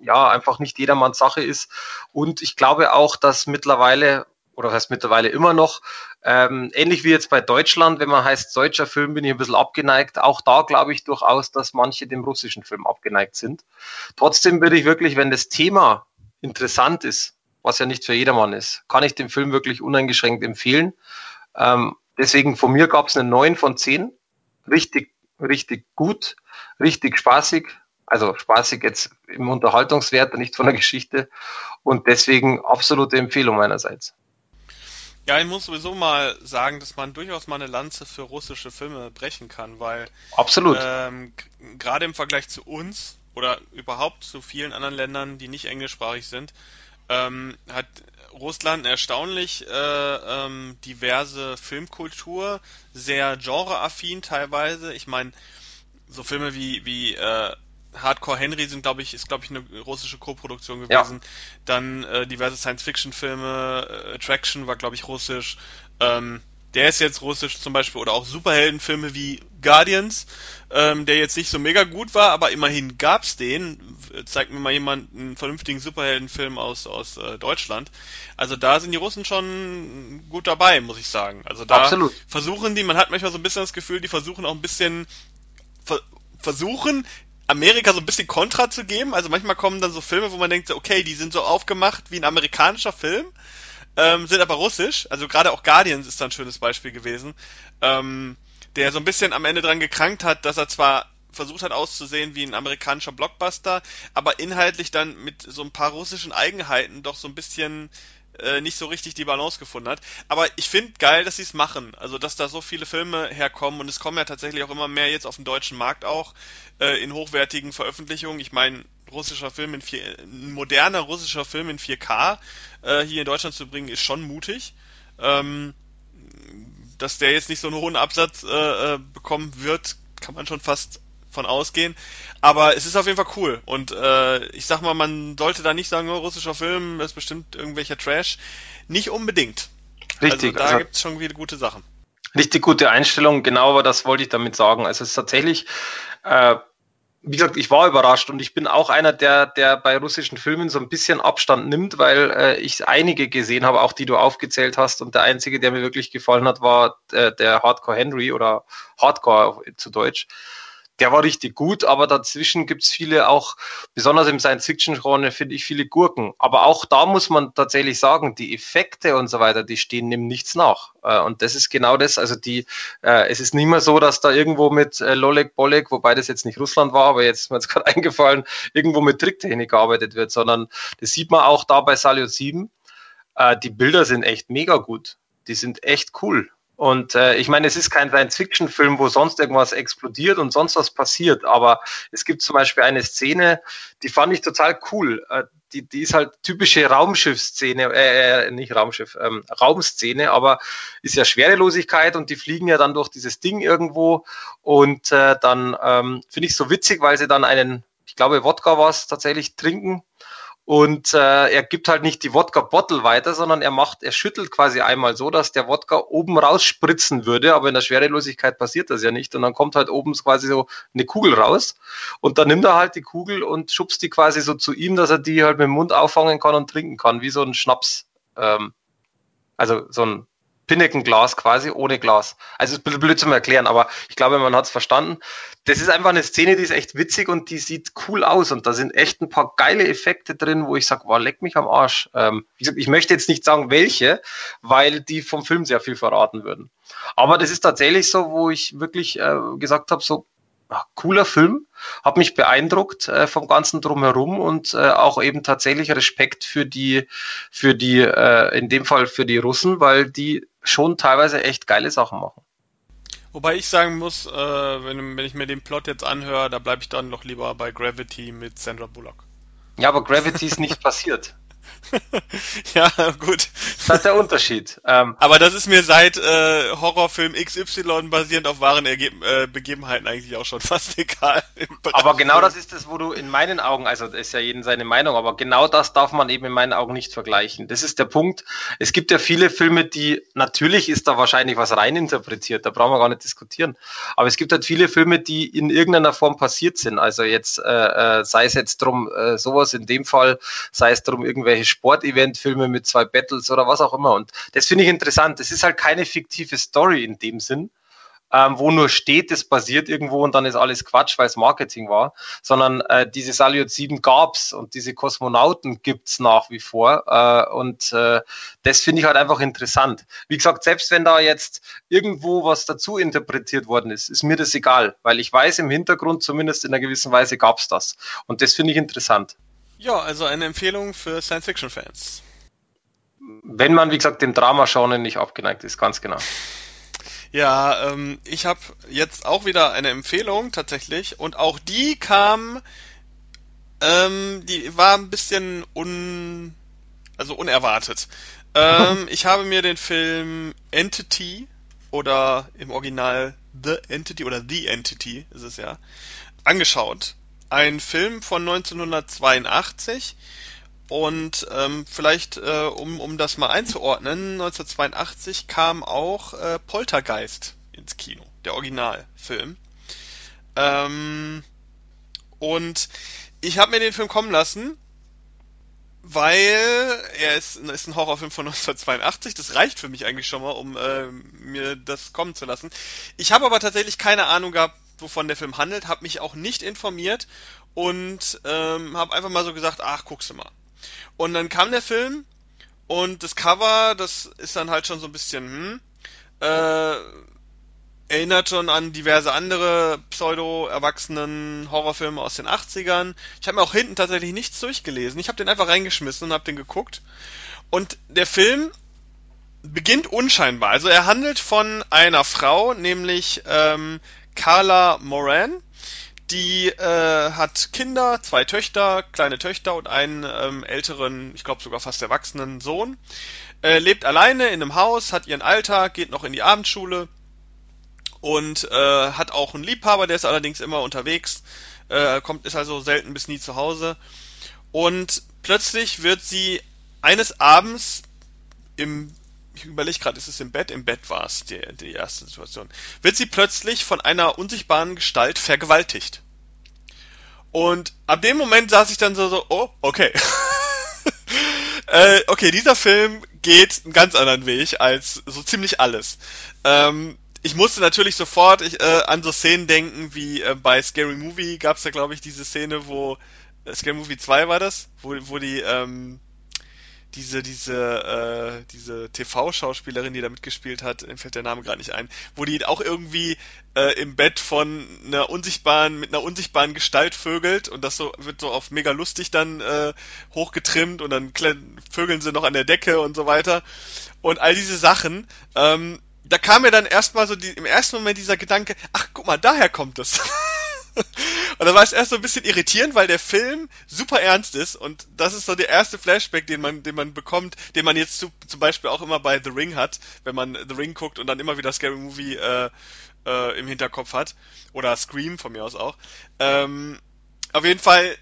ja einfach nicht jedermanns Sache ist. Und ich glaube auch, dass mittlerweile, oder heißt mittlerweile immer noch, ähm, ähnlich wie jetzt bei Deutschland, wenn man heißt deutscher Film, bin ich ein bisschen abgeneigt. Auch da glaube ich durchaus, dass manche dem russischen Film abgeneigt sind. Trotzdem würde ich wirklich, wenn das Thema interessant ist, was ja nicht für jedermann ist, kann ich den Film wirklich uneingeschränkt empfehlen. Ähm, deswegen von mir gab es eine 9 von 10. Richtig, richtig gut, richtig spaßig. Also spaßig jetzt im Unterhaltungswert, nicht von der Geschichte. Und deswegen absolute Empfehlung meinerseits. Ja, ich muss sowieso mal sagen, dass man durchaus mal eine Lanze für russische Filme brechen kann, weil absolut ähm, gerade im Vergleich zu uns oder überhaupt zu vielen anderen Ländern, die nicht englischsprachig sind, ähm, hat Russland erstaunlich äh, ähm, diverse Filmkultur, sehr genreaffin teilweise. Ich meine, so Filme wie wie äh, Hardcore Henry sind, glaube ich, ist glaube ich eine russische Koproduktion gewesen. Ja. Dann äh, diverse Science-Fiction-Filme, äh, Attraction war glaube ich russisch. Ähm, der ist jetzt russisch zum Beispiel oder auch Superheldenfilme wie Guardians, ähm, der jetzt nicht so mega gut war, aber immerhin gab's den. Zeigt mir mal jemand einen vernünftigen Superheldenfilm aus aus äh, Deutschland. Also da sind die Russen schon gut dabei, muss ich sagen. Also da Absolut. versuchen die, man hat manchmal so ein bisschen das Gefühl, die versuchen auch ein bisschen ver versuchen Amerika so ein bisschen Kontra zu geben. Also manchmal kommen dann so Filme, wo man denkt, okay, die sind so aufgemacht wie ein amerikanischer Film ähm, sind aber russisch. Also gerade auch Guardians ist da ein schönes Beispiel gewesen, ähm, der so ein bisschen am Ende dran gekrankt hat, dass er zwar versucht hat auszusehen wie ein amerikanischer Blockbuster, aber inhaltlich dann mit so ein paar russischen Eigenheiten doch so ein bisschen äh, nicht so richtig die Balance gefunden hat. Aber ich finde geil, dass sie es machen. Also, dass da so viele Filme herkommen und es kommen ja tatsächlich auch immer mehr jetzt auf den deutschen Markt auch äh, in hochwertigen Veröffentlichungen. Ich meine, russischer Film in vier, ein moderner russischer Film in 4K äh, hier in Deutschland zu bringen, ist schon mutig. Ähm, dass der jetzt nicht so einen hohen Absatz äh, äh, bekommen wird, kann man schon fast von ausgehen. Aber es ist auf jeden Fall cool. Und äh, ich sag mal, man sollte da nicht sagen, oh, russischer Film, das ist bestimmt irgendwelcher Trash. Nicht unbedingt. Richtig. Also da also, gibt's schon viele gute Sachen. Richtig gute Einstellung, genau, aber das wollte ich damit sagen. Also es ist tatsächlich, äh, wie gesagt, ich war überrascht und ich bin auch einer, der, der bei russischen Filmen so ein bisschen Abstand nimmt, weil äh, ich einige gesehen habe, auch die du aufgezählt hast. Und der einzige, der mir wirklich gefallen hat, war äh, der Hardcore Henry oder Hardcore zu Deutsch der war richtig gut, aber dazwischen gibt's viele auch, besonders im Science-Fiction-Genre, finde ich viele Gurken. Aber auch da muss man tatsächlich sagen, die Effekte und so weiter, die stehen dem nichts nach. Äh, und das ist genau das. Also die, äh, es ist nicht mehr so, dass da irgendwo mit äh, Lolek Bolek, wobei das jetzt nicht Russland war, aber jetzt ist mir jetzt gerade eingefallen, irgendwo mit Tricktechnik gearbeitet wird, sondern das sieht man auch da bei Salyut 7. Äh, die Bilder sind echt mega gut. Die sind echt cool. Und äh, ich meine, es ist kein Science-Fiction-Film, wo sonst irgendwas explodiert und sonst was passiert, aber es gibt zum Beispiel eine Szene, die fand ich total cool. Äh, die, die ist halt typische Raumschiff-Szene, äh, äh, nicht Raumschiff, ähm, Raumszene, aber ist ja Schwerelosigkeit und die fliegen ja dann durch dieses Ding irgendwo und äh, dann ähm, finde ich so witzig, weil sie dann einen, ich glaube, Wodka was tatsächlich trinken und äh, er gibt halt nicht die Wodka-Bottle weiter, sondern er macht, er schüttelt quasi einmal so, dass der Wodka oben rausspritzen würde, aber in der Schwerelosigkeit passiert das ja nicht. Und dann kommt halt oben quasi so eine Kugel raus. Und dann nimmt er halt die Kugel und schubst die quasi so zu ihm, dass er die halt mit dem Mund auffangen kann und trinken kann, wie so ein Schnaps. Ähm, also so ein Pinnekenglas quasi ohne Glas. Also ist ein bisschen blöd zum Erklären, aber ich glaube, man hat es verstanden. Das ist einfach eine Szene, die ist echt witzig und die sieht cool aus und da sind echt ein paar geile Effekte drin, wo ich sage, wow, leck mich am Arsch. Ähm, ich möchte jetzt nicht sagen, welche, weil die vom Film sehr viel verraten würden. Aber das ist tatsächlich so, wo ich wirklich äh, gesagt habe, so cooler Film, hat mich beeindruckt äh, vom ganzen drumherum und äh, auch eben tatsächlich Respekt für die, für die, äh, in dem Fall für die Russen, weil die schon teilweise echt geile Sachen machen. Wobei ich sagen muss, äh, wenn, wenn ich mir den Plot jetzt anhöre, da bleibe ich dann noch lieber bei Gravity mit Sandra Bullock. Ja, aber Gravity ist nicht passiert. ja, gut. Das ist der Unterschied. Ähm, Aber das ist mir seit äh, Horrorfilm XY basierend auf wahren Ergeb äh, Begebenheiten eigentlich auch schon fast egal. Aber genau das ist es, wo du in meinen Augen, also das ist ja jeden seine Meinung, aber genau das darf man eben in meinen Augen nicht vergleichen. Das ist der Punkt. Es gibt ja viele Filme, die, natürlich ist da wahrscheinlich was reininterpretiert, da brauchen wir gar nicht diskutieren. Aber es gibt halt viele Filme, die in irgendeiner Form passiert sind. Also jetzt, äh, äh sei es jetzt drum, äh, sowas in dem Fall, sei es drum irgendwelche Sportevent-Filme mit zwei Battles oder was auch immer. Und das finde ich interessant. Das ist halt keine fiktive Story in dem Sinn, ähm, wo nur steht, es basiert irgendwo und dann ist alles Quatsch, weil es Marketing war, sondern äh, diese Salyut 7 gab's und diese Kosmonauten gibt's nach wie vor äh, und äh, das finde ich halt einfach interessant. Wie gesagt, selbst wenn da jetzt irgendwo was dazu interpretiert worden ist, ist mir das egal, weil ich weiß im Hintergrund zumindest in einer gewissen Weise gab's das und das finde ich interessant. Ja, also eine Empfehlung für Science-Fiction-Fans. Wenn man, wie gesagt, dem Drama-Genre nicht abgeneigt ist, ganz genau. Ja, ähm, ich habe jetzt auch wieder eine Empfehlung tatsächlich und auch die kam, ähm, die war ein bisschen un, also unerwartet. Ähm, ich habe mir den Film Entity oder im Original The Entity oder The Entity ist es ja angeschaut ein Film von 1982 und ähm, vielleicht, äh, um, um das mal einzuordnen, 1982 kam auch äh, Poltergeist ins Kino, der Originalfilm. Ähm, und ich habe mir den Film kommen lassen, weil er ist, ist ein Horrorfilm von 1982. Das reicht für mich eigentlich schon mal, um äh, mir das kommen zu lassen. Ich habe aber tatsächlich keine Ahnung gehabt, wovon der Film handelt, habe mich auch nicht informiert und ähm, habe einfach mal so gesagt, ach, guckst du mal. Und dann kam der Film und das Cover, das ist dann halt schon so ein bisschen, hm, äh, erinnert schon an diverse andere pseudo-erwachsenen Horrorfilme aus den 80ern. Ich habe mir auch hinten tatsächlich nichts durchgelesen. Ich habe den einfach reingeschmissen und habe den geguckt. Und der Film beginnt unscheinbar. Also er handelt von einer Frau, nämlich ähm, Carla Moran. Die äh, hat Kinder, zwei Töchter, kleine Töchter und einen ähm, älteren, ich glaube sogar fast erwachsenen Sohn. Äh, lebt alleine in einem Haus, hat ihren Alltag, geht noch in die Abendschule und äh, hat auch einen Liebhaber, der ist allerdings immer unterwegs, äh, kommt ist also selten bis nie zu Hause und plötzlich wird sie eines Abends im ich überlege gerade, ist es im Bett? Im Bett war es die, die erste Situation. Wird sie plötzlich von einer unsichtbaren Gestalt vergewaltigt. Und ab dem Moment saß ich dann so, so oh, okay. äh, okay, dieser Film geht einen ganz anderen Weg als so ziemlich alles. Ähm, ich musste natürlich sofort ich, äh, an so Szenen denken, wie äh, bei Scary Movie gab es ja, glaube ich, diese Szene, wo äh, Scary Movie 2 war das, wo, wo die ähm, diese, diese, äh, diese TV-Schauspielerin, die da mitgespielt hat, fällt der Name gerade nicht ein, wo die auch irgendwie äh, im Bett von einer unsichtbaren, mit einer unsichtbaren Gestalt vögelt und das so wird so auf mega lustig dann äh, hochgetrimmt und dann vögeln sie noch an der Decke und so weiter. Und all diese Sachen, ähm, da kam mir dann erstmal so die, im ersten Moment dieser Gedanke, ach guck mal, daher kommt es. und da war es erst so ein bisschen irritierend, weil der Film super ernst ist und das ist so der erste Flashback, den man, den man bekommt, den man jetzt zu, zum Beispiel auch immer bei The Ring hat, wenn man The Ring guckt und dann immer wieder Scary Movie äh, äh, im Hinterkopf hat. Oder Scream von mir aus auch. Ähm, auf jeden Fall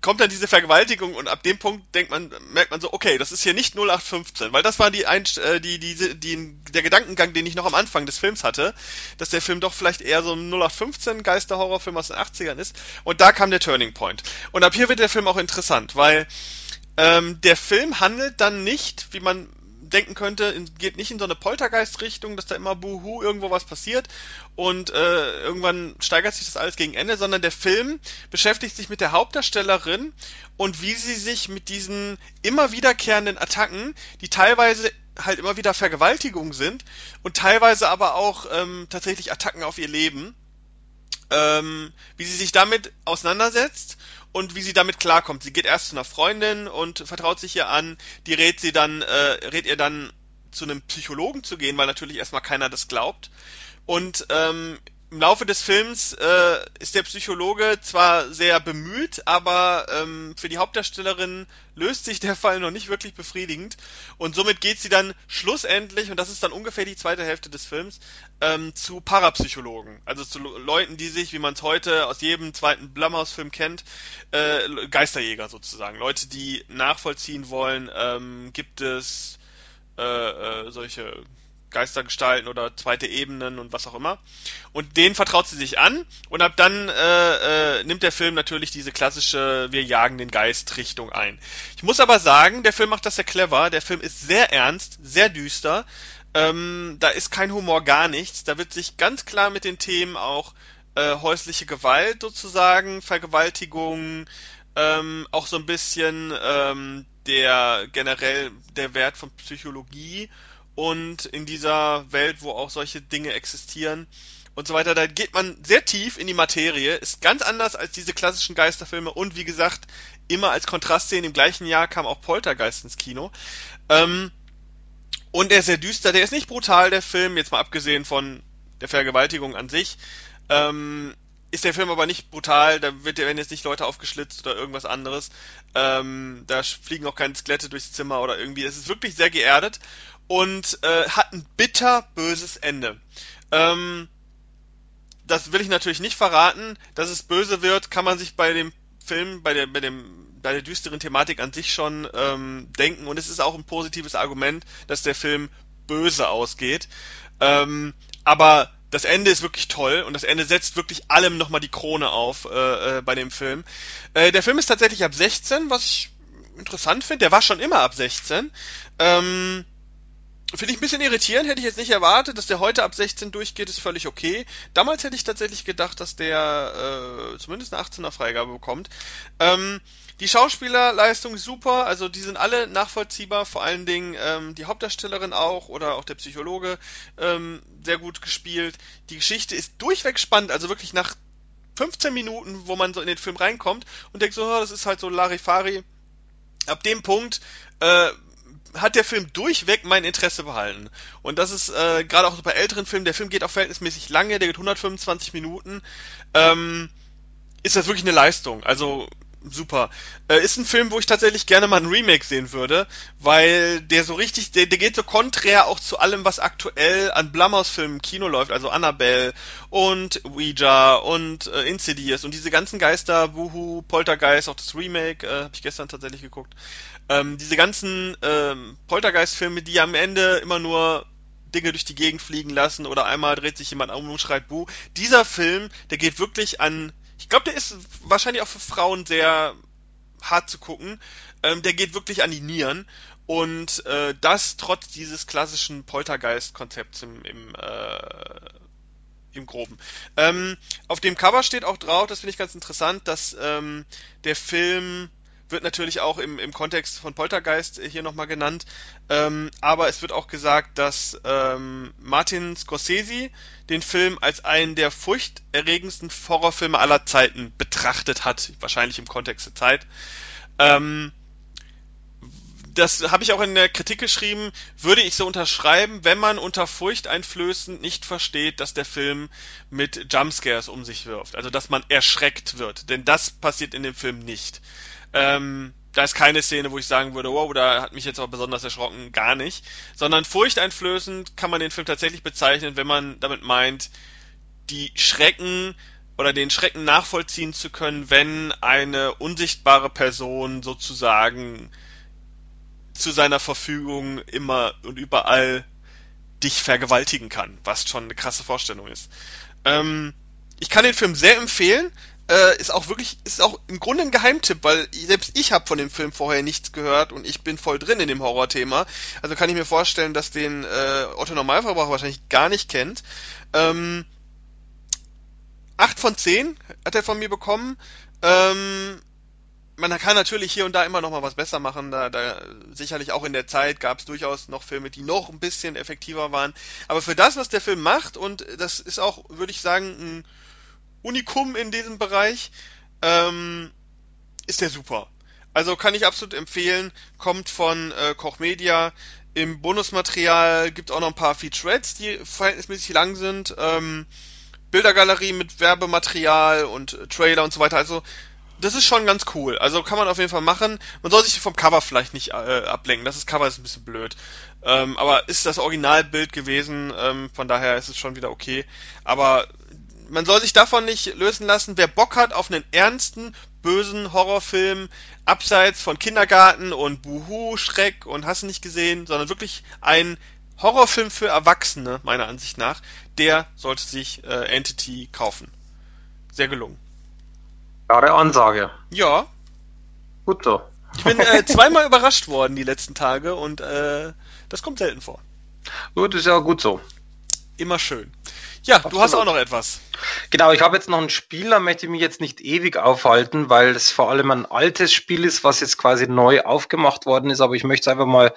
kommt dann diese Vergewaltigung und ab dem Punkt denkt man, merkt man so, okay, das ist hier nicht 0815, weil das war die, äh, die, die, die, der Gedankengang, den ich noch am Anfang des Films hatte, dass der Film doch vielleicht eher so ein 0815 Geisterhorrorfilm aus den 80ern ist und da kam der Turning Point. Und ab hier wird der Film auch interessant, weil ähm, der Film handelt dann nicht, wie man denken könnte, geht nicht in so eine Poltergeist-Richtung, dass da immer Buhu irgendwo was passiert und äh, irgendwann steigert sich das alles gegen Ende, sondern der Film beschäftigt sich mit der Hauptdarstellerin und wie sie sich mit diesen immer wiederkehrenden Attacken, die teilweise halt immer wieder Vergewaltigungen sind und teilweise aber auch ähm, tatsächlich Attacken auf ihr Leben, ähm, wie sie sich damit auseinandersetzt und wie sie damit klarkommt. Sie geht erst zu einer Freundin und vertraut sich ihr an, die rät sie dann, äh, rät ihr dann zu einem Psychologen zu gehen, weil natürlich erstmal keiner das glaubt. Und ähm, im Laufe des Films äh, ist der Psychologe zwar sehr bemüht, aber ähm, für die Hauptdarstellerin löst sich der Fall noch nicht wirklich befriedigend. Und somit geht sie dann schlussendlich, und das ist dann ungefähr die zweite Hälfte des Films, ähm, zu Parapsychologen. Also zu Leuten, die sich, wie man es heute aus jedem zweiten Blumhouse-Film kennt, äh, Geisterjäger sozusagen. Leute, die nachvollziehen wollen, ähm, gibt es äh, äh, solche Geistergestalten oder zweite Ebenen und was auch immer. Und denen vertraut sie sich an und ab dann äh, äh, nimmt der Film natürlich diese klassische Wir jagen den Geist Richtung ein. Ich muss aber sagen, der Film macht das sehr clever. Der Film ist sehr ernst, sehr düster. Ähm, da ist kein Humor, gar nichts. Da wird sich ganz klar mit den Themen auch äh, häusliche Gewalt sozusagen, Vergewaltigung, ähm, auch so ein bisschen ähm, der generell der Wert von Psychologie und in dieser Welt, wo auch solche Dinge existieren und so weiter, da geht man sehr tief in die Materie, ist ganz anders als diese klassischen Geisterfilme und wie gesagt, immer als Kontrastszene im gleichen Jahr kam auch Poltergeist ins Kino. Ähm, und der ist sehr düster, der ist nicht brutal, der Film, jetzt mal abgesehen von der Vergewaltigung an sich. Ähm, ist der Film aber nicht brutal, da wird, werden jetzt nicht Leute aufgeschlitzt oder irgendwas anderes. Ähm, da fliegen auch keine Skelette durchs Zimmer oder irgendwie. Es ist wirklich sehr geerdet und äh, hat ein bitterböses Ende. Ähm, das will ich natürlich nicht verraten. Dass es böse wird, kann man sich bei dem Film, bei der, bei dem, bei der düsteren Thematik an sich schon ähm, denken. Und es ist auch ein positives Argument, dass der Film böse ausgeht. Ähm, aber das Ende ist wirklich toll und das Ende setzt wirklich allem nochmal die Krone auf äh, äh, bei dem Film. Äh, der Film ist tatsächlich ab 16, was ich interessant finde. Der war schon immer ab 16. Ähm, Finde ich ein bisschen irritierend, hätte ich jetzt nicht erwartet, dass der heute ab 16 durchgeht, ist völlig okay. Damals hätte ich tatsächlich gedacht, dass der äh, zumindest eine 18er Freigabe bekommt. Ähm, die Schauspielerleistung ist super, also die sind alle nachvollziehbar, vor allen Dingen ähm, die Hauptdarstellerin auch oder auch der Psychologe ähm, sehr gut gespielt. Die Geschichte ist durchweg spannend, also wirklich nach 15 Minuten, wo man so in den Film reinkommt und denkt so, oh, das ist halt so Larifari. Ab dem Punkt äh, hat der Film durchweg mein Interesse behalten. Und das ist äh, gerade auch bei älteren Filmen, der Film geht auch verhältnismäßig lange, der geht 125 Minuten, ähm, ist das wirklich eine Leistung. Also super. Äh, ist ein Film, wo ich tatsächlich gerne mal ein Remake sehen würde, weil der so richtig, der, der geht so konträr auch zu allem, was aktuell an Blumhouse-Filmen im Kino läuft, also Annabelle und Ouija und äh, Insidious und diese ganzen Geister, Wuhu, Poltergeist, auch das Remake, äh, habe ich gestern tatsächlich geguckt. Ähm, diese ganzen ähm, Poltergeist-Filme, die am Ende immer nur Dinge durch die Gegend fliegen lassen oder einmal dreht sich jemand um und schreit Buh. Dieser Film, der geht wirklich an ich glaube, der ist wahrscheinlich auch für Frauen sehr hart zu gucken. Ähm, der geht wirklich an die Nieren. Und äh, das trotz dieses klassischen Poltergeist-Konzepts im, im, äh, im Groben. Ähm, auf dem Cover steht auch drauf, das finde ich ganz interessant, dass ähm, der Film wird natürlich auch im, im Kontext von Poltergeist hier nochmal genannt. Ähm, aber es wird auch gesagt, dass ähm, Martin Scorsese den Film als einen der furchterregendsten Horrorfilme aller Zeiten betrachtet hat. Wahrscheinlich im Kontext der Zeit. Ähm, das habe ich auch in der Kritik geschrieben, würde ich so unterschreiben, wenn man unter furchteinflößend nicht versteht, dass der Film mit Jumpscares um sich wirft. Also dass man erschreckt wird. Denn das passiert in dem Film nicht. Ähm, da ist keine Szene, wo ich sagen würde, wow, da hat mich jetzt aber besonders erschrocken, gar nicht. Sondern furchteinflößend kann man den Film tatsächlich bezeichnen, wenn man damit meint, die Schrecken oder den Schrecken nachvollziehen zu können, wenn eine unsichtbare Person sozusagen zu seiner Verfügung immer und überall dich vergewaltigen kann, was schon eine krasse Vorstellung ist. Ähm, ich kann den Film sehr empfehlen. Äh, ist auch wirklich, ist auch im Grunde ein Geheimtipp, weil selbst ich habe von dem Film vorher nichts gehört und ich bin voll drin in dem Horrorthema. Also kann ich mir vorstellen, dass den äh, Otto Normalverbraucher wahrscheinlich gar nicht kennt. Ähm, 8 von 10 hat er von mir bekommen. Ähm, man kann natürlich hier und da immer noch mal was besser machen. Da, da sicherlich auch in der Zeit gab es durchaus noch Filme, die noch ein bisschen effektiver waren. Aber für das, was der Film macht, und das ist auch, würde ich sagen, ein Unikum in diesem Bereich, ähm, ist der super. Also kann ich absolut empfehlen, kommt von äh, Koch Media. Im Bonusmaterial gibt auch noch ein paar Featurettes, die verhältnismäßig lang sind. Ähm, Bildergalerie mit Werbematerial und Trailer und so weiter. Also das ist schon ganz cool. Also kann man auf jeden Fall machen. Man soll sich vom Cover vielleicht nicht äh, ablenken. Das Cover ist ein bisschen blöd. Ähm, aber ist das Originalbild gewesen. Ähm, von daher ist es schon wieder okay. Aber man soll sich davon nicht lösen lassen. Wer Bock hat auf einen ernsten, bösen Horrorfilm, abseits von Kindergarten und Buhu, Schreck und hast nicht gesehen, sondern wirklich ein Horrorfilm für Erwachsene, meiner Ansicht nach, der sollte sich äh, Entity kaufen. Sehr gelungen. Klare Ansage. Ja. Gut so. Ich bin äh, zweimal überrascht worden die letzten Tage und äh, das kommt selten vor. Gut, ist ja gut so. Immer schön. Ja, Absolut. du hast auch noch etwas. Genau, ich habe jetzt noch ein Spiel, da möchte ich mich jetzt nicht ewig aufhalten, weil es vor allem ein altes Spiel ist, was jetzt quasi neu aufgemacht worden ist, aber ich möchte es einfach mal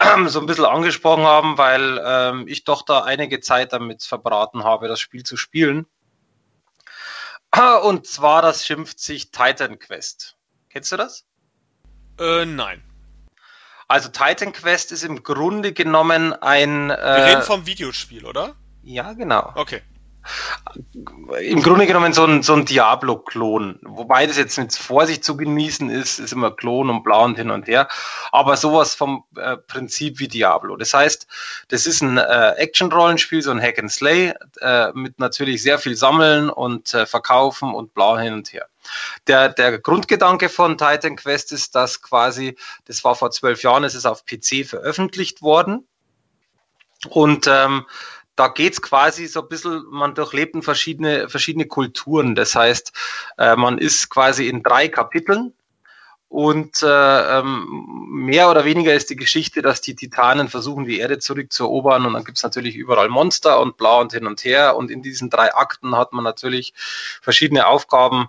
ähm, so ein bisschen angesprochen haben, weil ähm, ich doch da einige Zeit damit verbraten habe, das Spiel zu spielen. Und zwar, das schimpft sich Titan Quest. Kennst du das? Äh, nein. Also Titan Quest ist im Grunde genommen ein. Äh, Wir reden vom Videospiel, oder? Ja, genau. Okay. Im Grunde genommen so ein, so ein Diablo-Klon. Wobei das jetzt mit Vorsicht zu genießen ist, ist immer Klon und blau und hin und her. Aber sowas vom äh, Prinzip wie Diablo. Das heißt, das ist ein äh, Action-Rollenspiel, so ein Hack and Slay, äh, mit natürlich sehr viel Sammeln und äh, Verkaufen und blau hin und her. Der, der Grundgedanke von Titan Quest ist, dass quasi, das war vor zwölf Jahren, es ist auf PC veröffentlicht worden. Und ähm, da geht's quasi so ein bisschen, man durchlebt verschiedene, verschiedene Kulturen. Das heißt, äh, man ist quasi in drei Kapiteln und äh, ähm, mehr oder weniger ist die Geschichte, dass die Titanen versuchen, die Erde zurückzuerobern und dann gibt's natürlich überall Monster und blau und hin und her. Und in diesen drei Akten hat man natürlich verschiedene Aufgaben.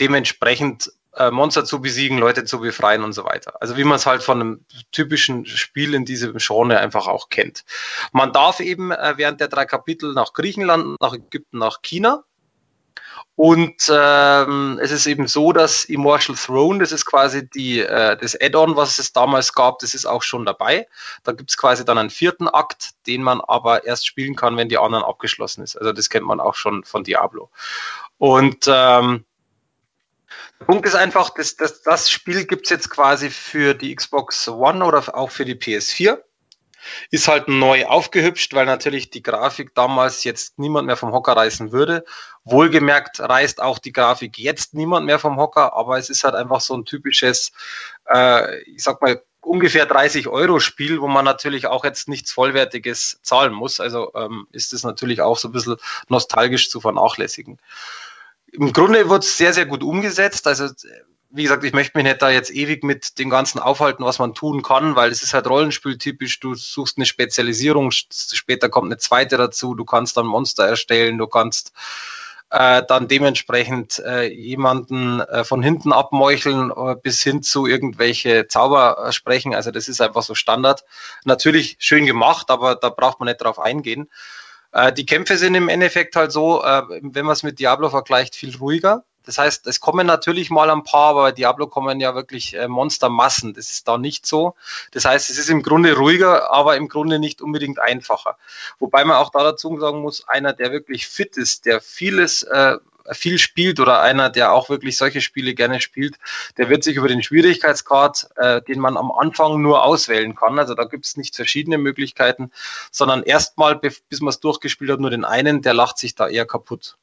Dementsprechend äh, Monster zu besiegen, Leute zu befreien und so weiter. Also wie man es halt von einem typischen Spiel in diesem Genre einfach auch kennt. Man darf eben äh, während der drei Kapitel nach Griechenland, nach Ägypten, nach China. Und ähm, es ist eben so, dass Immortal Throne, das ist quasi die, äh, das Add-on, was es damals gab, das ist auch schon dabei. Da gibt es quasi dann einen vierten Akt, den man aber erst spielen kann, wenn die anderen abgeschlossen ist. Also das kennt man auch schon von Diablo. Und ähm, Der Punkt ist einfach, das, das, das Spiel gibt's jetzt quasi für die Xbox One oder auch für die PS4. Ist halt neu aufgehübscht, weil natürlich die Grafik damals jetzt niemand mehr vom Hocker reißen würde. Wohlgemerkt reißt auch die Grafik jetzt niemand mehr vom Hocker, aber es ist halt einfach so ein typisches, äh, ich sag mal, ungefähr 30 Euro Spiel, wo man natürlich auch jetzt nichts Vollwertiges zahlen muss. Also ähm, ist es natürlich auch so ein bisschen nostalgisch zu vernachlässigen. Im Grunde wird es sehr, sehr gut umgesetzt. Also wie gesagt, ich möchte mich nicht da jetzt ewig mit dem Ganzen aufhalten, was man tun kann, weil es ist halt Rollenspieltypisch. Du suchst eine Spezialisierung, später kommt eine zweite dazu. Du kannst dann Monster erstellen, du kannst äh, dann dementsprechend äh, jemanden äh, von hinten abmeucheln äh, bis hin zu irgendwelche Zauber äh, sprechen. Also das ist einfach so Standard. Natürlich schön gemacht, aber da braucht man nicht drauf eingehen. Äh, die Kämpfe sind im Endeffekt halt so, äh, wenn man es mit Diablo vergleicht, viel ruhiger. Das heißt, es kommen natürlich mal ein paar, aber bei Diablo kommen ja wirklich äh, Monstermassen. Das ist da nicht so. Das heißt, es ist im Grunde ruhiger, aber im Grunde nicht unbedingt einfacher. Wobei man auch da dazu sagen muss, einer, der wirklich fit ist, der vieles äh, viel spielt oder einer, der auch wirklich solche Spiele gerne spielt, der wird sich über den Schwierigkeitsgrad, äh, den man am Anfang nur auswählen kann, also da gibt es nicht verschiedene Möglichkeiten, sondern erstmal, bis man es durchgespielt hat, nur den einen, der lacht sich da eher kaputt.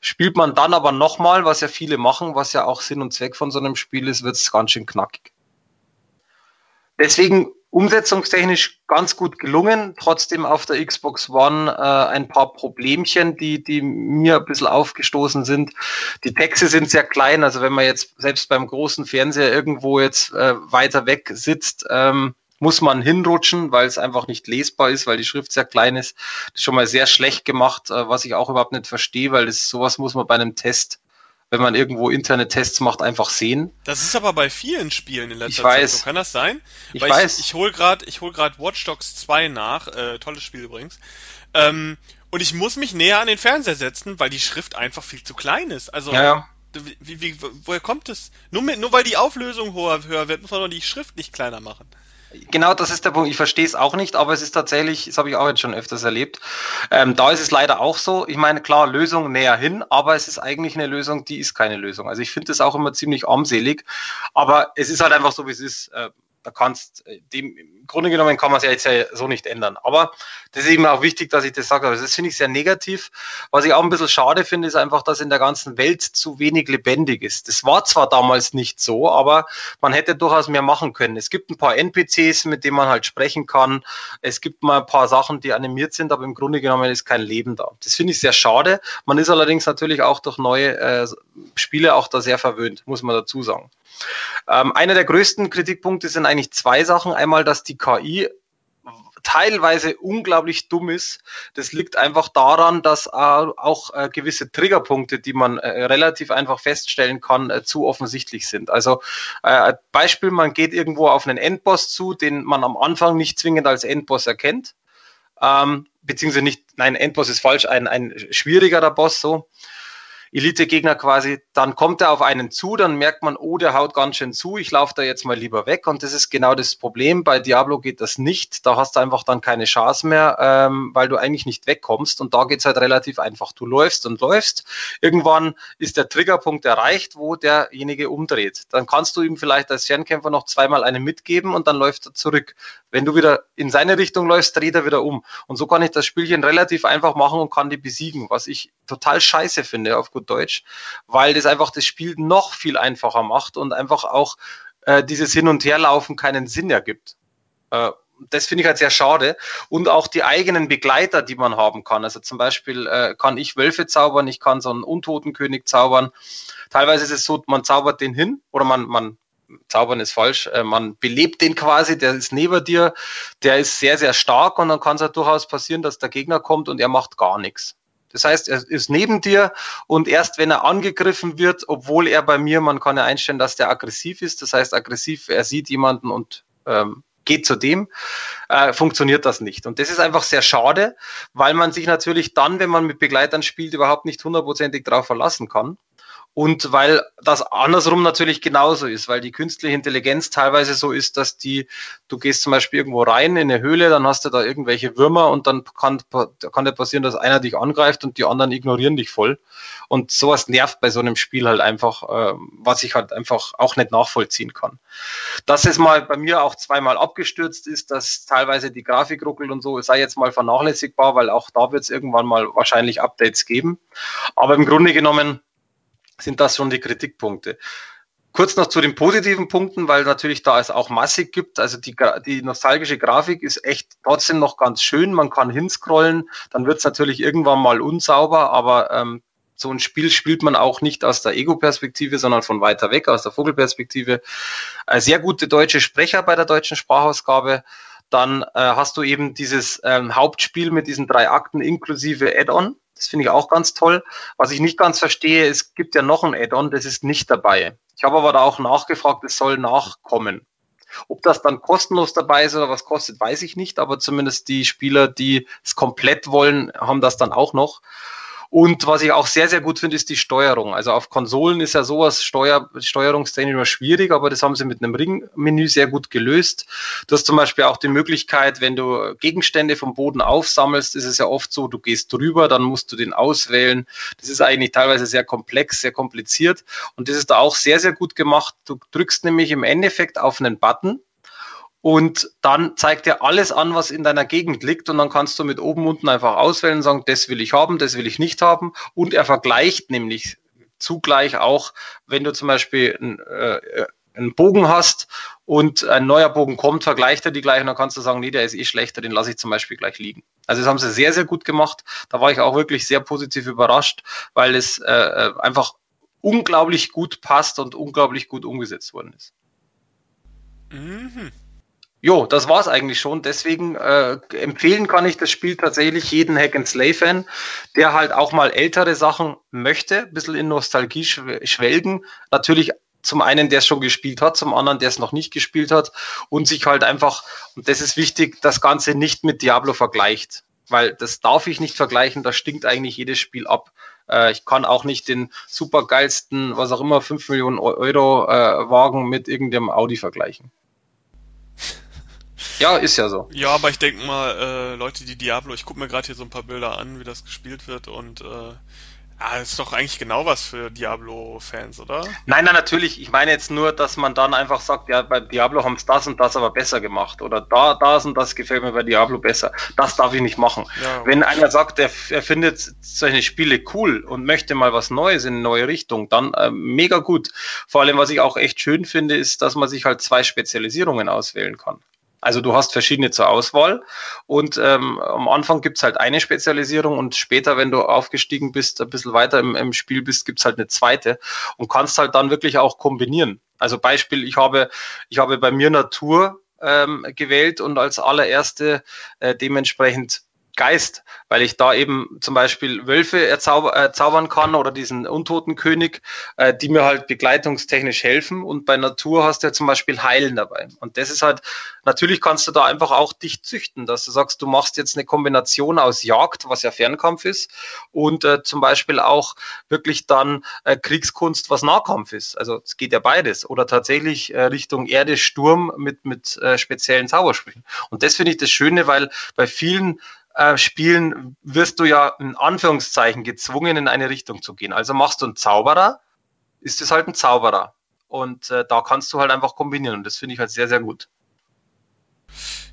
Spielt man dann aber nochmal, was ja viele machen, was ja auch Sinn und Zweck von so einem Spiel ist, wird es ganz schön knackig. Deswegen umsetzungstechnisch ganz gut gelungen, trotzdem auf der Xbox One äh, ein paar Problemchen, die, die mir ein bisschen aufgestoßen sind. Die Texte sind sehr klein, also wenn man jetzt selbst beim großen Fernseher irgendwo jetzt äh, weiter weg sitzt, ähm, muss man hinrutschen, weil es einfach nicht lesbar ist, weil die Schrift sehr klein ist. Das ist schon mal sehr schlecht gemacht, äh, was ich auch überhaupt nicht verstehe, weil das sowas muss man bei einem Test, wenn man irgendwo interne Tests macht, einfach sehen. Das ist aber bei vielen Spielen in letzter ich weiß. Zeit so. Kann das sein? Ich weil weiß. Ich, ich hole gerade ich hol grad Watch Dogs 2 nach, äh, tolles Spiel übrigens. Ähm, und ich muss mich näher an den Fernseher setzen, weil die Schrift einfach viel zu klein ist. Also ja, ja. Wie, wie, woher kommt es? Nur, mit, nur weil die Auflösung höher, höher wird, muss man doch die Schrift nicht kleiner machen. Genau, das ist der Punkt. Ich verstehe es auch nicht, aber es ist tatsächlich, das habe ich auch jetzt schon öfters erlebt. Ähm, da ist es leider auch so. Ich meine, klar, Lösung näher hin, aber es ist eigentlich eine Lösung, die ist keine Lösung. Also ich finde das auch immer ziemlich armselig, aber es ist halt einfach so, wie es ist. Äh, da kannst äh, dem im Grunde genommen kann man es ja jetzt ja so nicht ändern. Aber das ist eben auch wichtig, dass ich das sage. Also das finde ich sehr negativ. Was ich auch ein bisschen schade finde, ist einfach, dass in der ganzen Welt zu wenig lebendig ist. Das war zwar damals nicht so, aber man hätte durchaus mehr machen können. Es gibt ein paar NPCs, mit denen man halt sprechen kann. Es gibt mal ein paar Sachen, die animiert sind, aber im Grunde genommen ist kein Leben da. Das finde ich sehr schade. Man ist allerdings natürlich auch durch neue äh, Spiele auch da sehr verwöhnt, muss man dazu sagen. Ähm, einer der größten Kritikpunkte sind eigentlich zwei Sachen. Einmal, dass die KI teilweise unglaublich dumm ist. Das liegt einfach daran, dass äh, auch äh, gewisse Triggerpunkte, die man äh, relativ einfach feststellen kann, zu offensichtlich sind. Also Beispiel, man geht irgendwo auf einen Endboss zu, den man am Anfang nicht zwingend als Endboss erkennt. Ähm, beziehungsweise nicht, nein, Endboss ist falsch, ein, ein schwierigerer Boss so. Elite-Gegner quasi, dann kommt er auf einen zu, dann merkt man, oh, der haut ganz schön zu, ich laufe da jetzt mal lieber weg. Und das ist genau das Problem. Bei Diablo geht das nicht. Da hast du einfach dann keine Chance mehr, ähm, weil du eigentlich nicht wegkommst. Und da geht's halt relativ einfach. Du läufst und läufst. Irgendwann ist der Triggerpunkt erreicht, wo derjenige umdreht. Dann kannst du ihm vielleicht als Fernkämpfer noch zweimal eine mitgeben und dann läuft er zurück. Wenn du wieder in seine Richtung läufst, dreht er wieder um. Und so kann ich das Spielchen relativ einfach machen und kann die besiegen, was ich total scheiße finde, auf gut Deutsch, weil das einfach das Spiel noch viel einfacher macht und einfach auch äh, dieses Hin- und Herlaufen keinen Sinn ergibt. Äh, das finde ich halt sehr schade. Und auch die eigenen Begleiter, die man haben kann. Also zum Beispiel äh, kann ich Wölfe zaubern, ich kann so einen Untotenkönig zaubern. Teilweise ist es so, man zaubert den hin oder man, man zaubern ist falsch, äh, man belebt den quasi, der ist neben dir, der ist sehr, sehr stark und dann kann es halt durchaus passieren, dass der Gegner kommt und er macht gar nichts. Das heißt, er ist neben dir und erst wenn er angegriffen wird, obwohl er bei mir, man kann ja einstellen, dass der aggressiv ist, das heißt aggressiv, er sieht jemanden und ähm, geht zu dem, äh, funktioniert das nicht. Und das ist einfach sehr schade, weil man sich natürlich dann, wenn man mit Begleitern spielt, überhaupt nicht hundertprozentig darauf verlassen kann. Und weil das andersrum natürlich genauso ist, weil die künstliche Intelligenz teilweise so ist, dass die, du gehst zum Beispiel irgendwo rein in eine Höhle, dann hast du da irgendwelche Würmer und dann kann, kann dir passieren, dass einer dich angreift und die anderen ignorieren dich voll. Und sowas nervt bei so einem Spiel halt einfach, äh, was ich halt einfach auch nicht nachvollziehen kann. Dass es mal bei mir auch zweimal abgestürzt ist, dass teilweise die Grafik ruckelt und so, sei jetzt mal vernachlässigbar, weil auch da wird es irgendwann mal wahrscheinlich Updates geben. Aber im Grunde genommen sind das schon die Kritikpunkte. Kurz noch zu den positiven Punkten, weil natürlich da es auch massig gibt. Also die, die nostalgische Grafik ist echt trotzdem noch ganz schön. Man kann hinscrollen, dann wird es natürlich irgendwann mal unsauber, aber ähm, so ein Spiel spielt man auch nicht aus der Ego-Perspektive, sondern von weiter weg, aus der Vogelperspektive. Äh, sehr gute deutsche Sprecher bei der deutschen Sprachausgabe. Dann äh, hast du eben dieses ähm, Hauptspiel mit diesen drei Akten inklusive Add-on. Das finde ich auch ganz toll. Was ich nicht ganz verstehe, es gibt ja noch ein Add-on, das ist nicht dabei. Ich habe aber da auch nachgefragt, es soll nachkommen. Ob das dann kostenlos dabei ist oder was kostet, weiß ich nicht, aber zumindest die Spieler, die es komplett wollen, haben das dann auch noch. Und was ich auch sehr, sehr gut finde, ist die Steuerung. Also auf Konsolen ist ja sowas Steuer, steuerungstechnisch immer schwierig, aber das haben sie mit einem Ringmenü sehr gut gelöst. Du hast zum Beispiel auch die Möglichkeit, wenn du Gegenstände vom Boden aufsammelst, ist es ja oft so, du gehst drüber, dann musst du den auswählen. Das ist eigentlich teilweise sehr komplex, sehr kompliziert. Und das ist da auch sehr, sehr gut gemacht. Du drückst nämlich im Endeffekt auf einen Button und dann zeigt er alles an, was in deiner Gegend liegt und dann kannst du mit oben unten einfach auswählen und sagen, das will ich haben, das will ich nicht haben und er vergleicht nämlich zugleich auch, wenn du zum Beispiel einen, äh, einen Bogen hast und ein neuer Bogen kommt, vergleicht er die gleich und dann kannst du sagen, nee, der ist eh schlechter, den lasse ich zum Beispiel gleich liegen. Also das haben sie sehr, sehr gut gemacht. Da war ich auch wirklich sehr positiv überrascht, weil es äh, äh einfach unglaublich gut passt und unglaublich gut umgesetzt worden ist. Mhm. Jo, das war's eigentlich schon. Deswegen äh, empfehlen kann ich das Spiel tatsächlich jeden Hack and Slay Fan, der halt auch mal ältere Sachen möchte, ein bisschen in Nostalgie schwelgen. Natürlich zum einen, der es schon gespielt hat, zum anderen, der es noch nicht gespielt hat und sich halt einfach, und das ist wichtig, das Ganze nicht mit Diablo vergleicht. Weil das darf ich nicht vergleichen, da stinkt eigentlich jedes Spiel ab. Äh, ich kann auch nicht den supergeilsten, was auch immer, 5 Millionen Euro äh, Wagen mit irgendeinem Audi vergleichen. Ja, ist ja so. Ja, aber ich denke mal, äh, Leute, die Diablo, ich gucke mir gerade hier so ein paar Bilder an, wie das gespielt wird und äh, ja, ist doch eigentlich genau was für Diablo-Fans, oder? Nein, nein, natürlich. Ich meine jetzt nur, dass man dann einfach sagt, ja, bei Diablo haben es das und das aber besser gemacht. Oder da, das und das gefällt mir bei Diablo besser. Das darf ich nicht machen. Ja, Wenn einer sagt, er, er findet solche Spiele cool und möchte mal was Neues in eine neue Richtung, dann äh, mega gut. Vor allem, was ich auch echt schön finde, ist, dass man sich halt zwei Spezialisierungen auswählen kann. Also du hast verschiedene zur Auswahl und ähm, am Anfang gibt's halt eine Spezialisierung und später, wenn du aufgestiegen bist, ein bisschen weiter im, im Spiel bist, gibt's halt eine zweite und kannst halt dann wirklich auch kombinieren. Also Beispiel, ich habe, ich habe bei mir Natur ähm, gewählt und als allererste äh, dementsprechend Geist, weil ich da eben zum Beispiel Wölfe erzauber, erzaubern kann oder diesen Untotenkönig, äh, die mir halt begleitungstechnisch helfen. Und bei Natur hast du ja zum Beispiel Heilen dabei. Und das ist halt, natürlich kannst du da einfach auch dich züchten, dass du sagst, du machst jetzt eine Kombination aus Jagd, was ja Fernkampf ist, und äh, zum Beispiel auch wirklich dann äh, Kriegskunst, was Nahkampf ist. Also es geht ja beides. Oder tatsächlich äh, Richtung Erde, Sturm mit, mit äh, speziellen Zaubersprüchen. Und das finde ich das Schöne, weil bei vielen äh, Spielen wirst du ja in Anführungszeichen gezwungen, in eine Richtung zu gehen. Also machst du einen Zauberer, ist es halt ein Zauberer. Und äh, da kannst du halt einfach kombinieren. Und das finde ich halt sehr, sehr gut.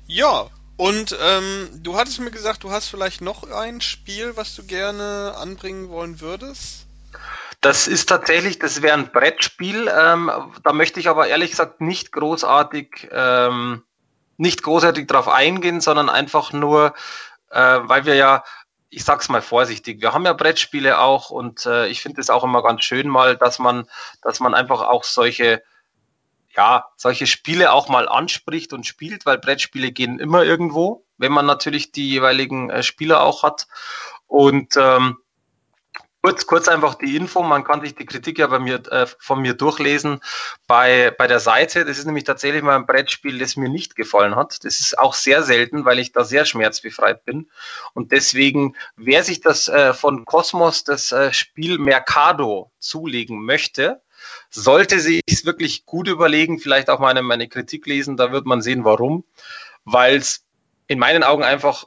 Ja, und ähm, du hattest mir gesagt, du hast vielleicht noch ein Spiel, was du gerne anbringen wollen würdest? Das ist tatsächlich, das wäre ein Brettspiel. Ähm, da möchte ich aber ehrlich gesagt nicht großartig, ähm, nicht großartig drauf eingehen, sondern einfach nur äh, weil wir ja, ich sag's mal vorsichtig, wir haben ja Brettspiele auch und äh, ich finde es auch immer ganz schön mal, dass man, dass man einfach auch solche ja, solche Spiele auch mal anspricht und spielt, weil Brettspiele gehen immer irgendwo, wenn man natürlich die jeweiligen äh, Spieler auch hat. Und ähm, Kurz, kurz einfach die Info, man kann sich die Kritik ja bei mir, äh, von mir durchlesen bei, bei der Seite. Das ist nämlich tatsächlich mal ein Brettspiel, das mir nicht gefallen hat. Das ist auch sehr selten, weil ich da sehr schmerzbefreit bin. Und deswegen, wer sich das äh, von Cosmos, das äh, Spiel Mercado zulegen möchte, sollte sich wirklich gut überlegen, vielleicht auch meine, meine Kritik lesen, da wird man sehen, warum. Weil es in meinen Augen einfach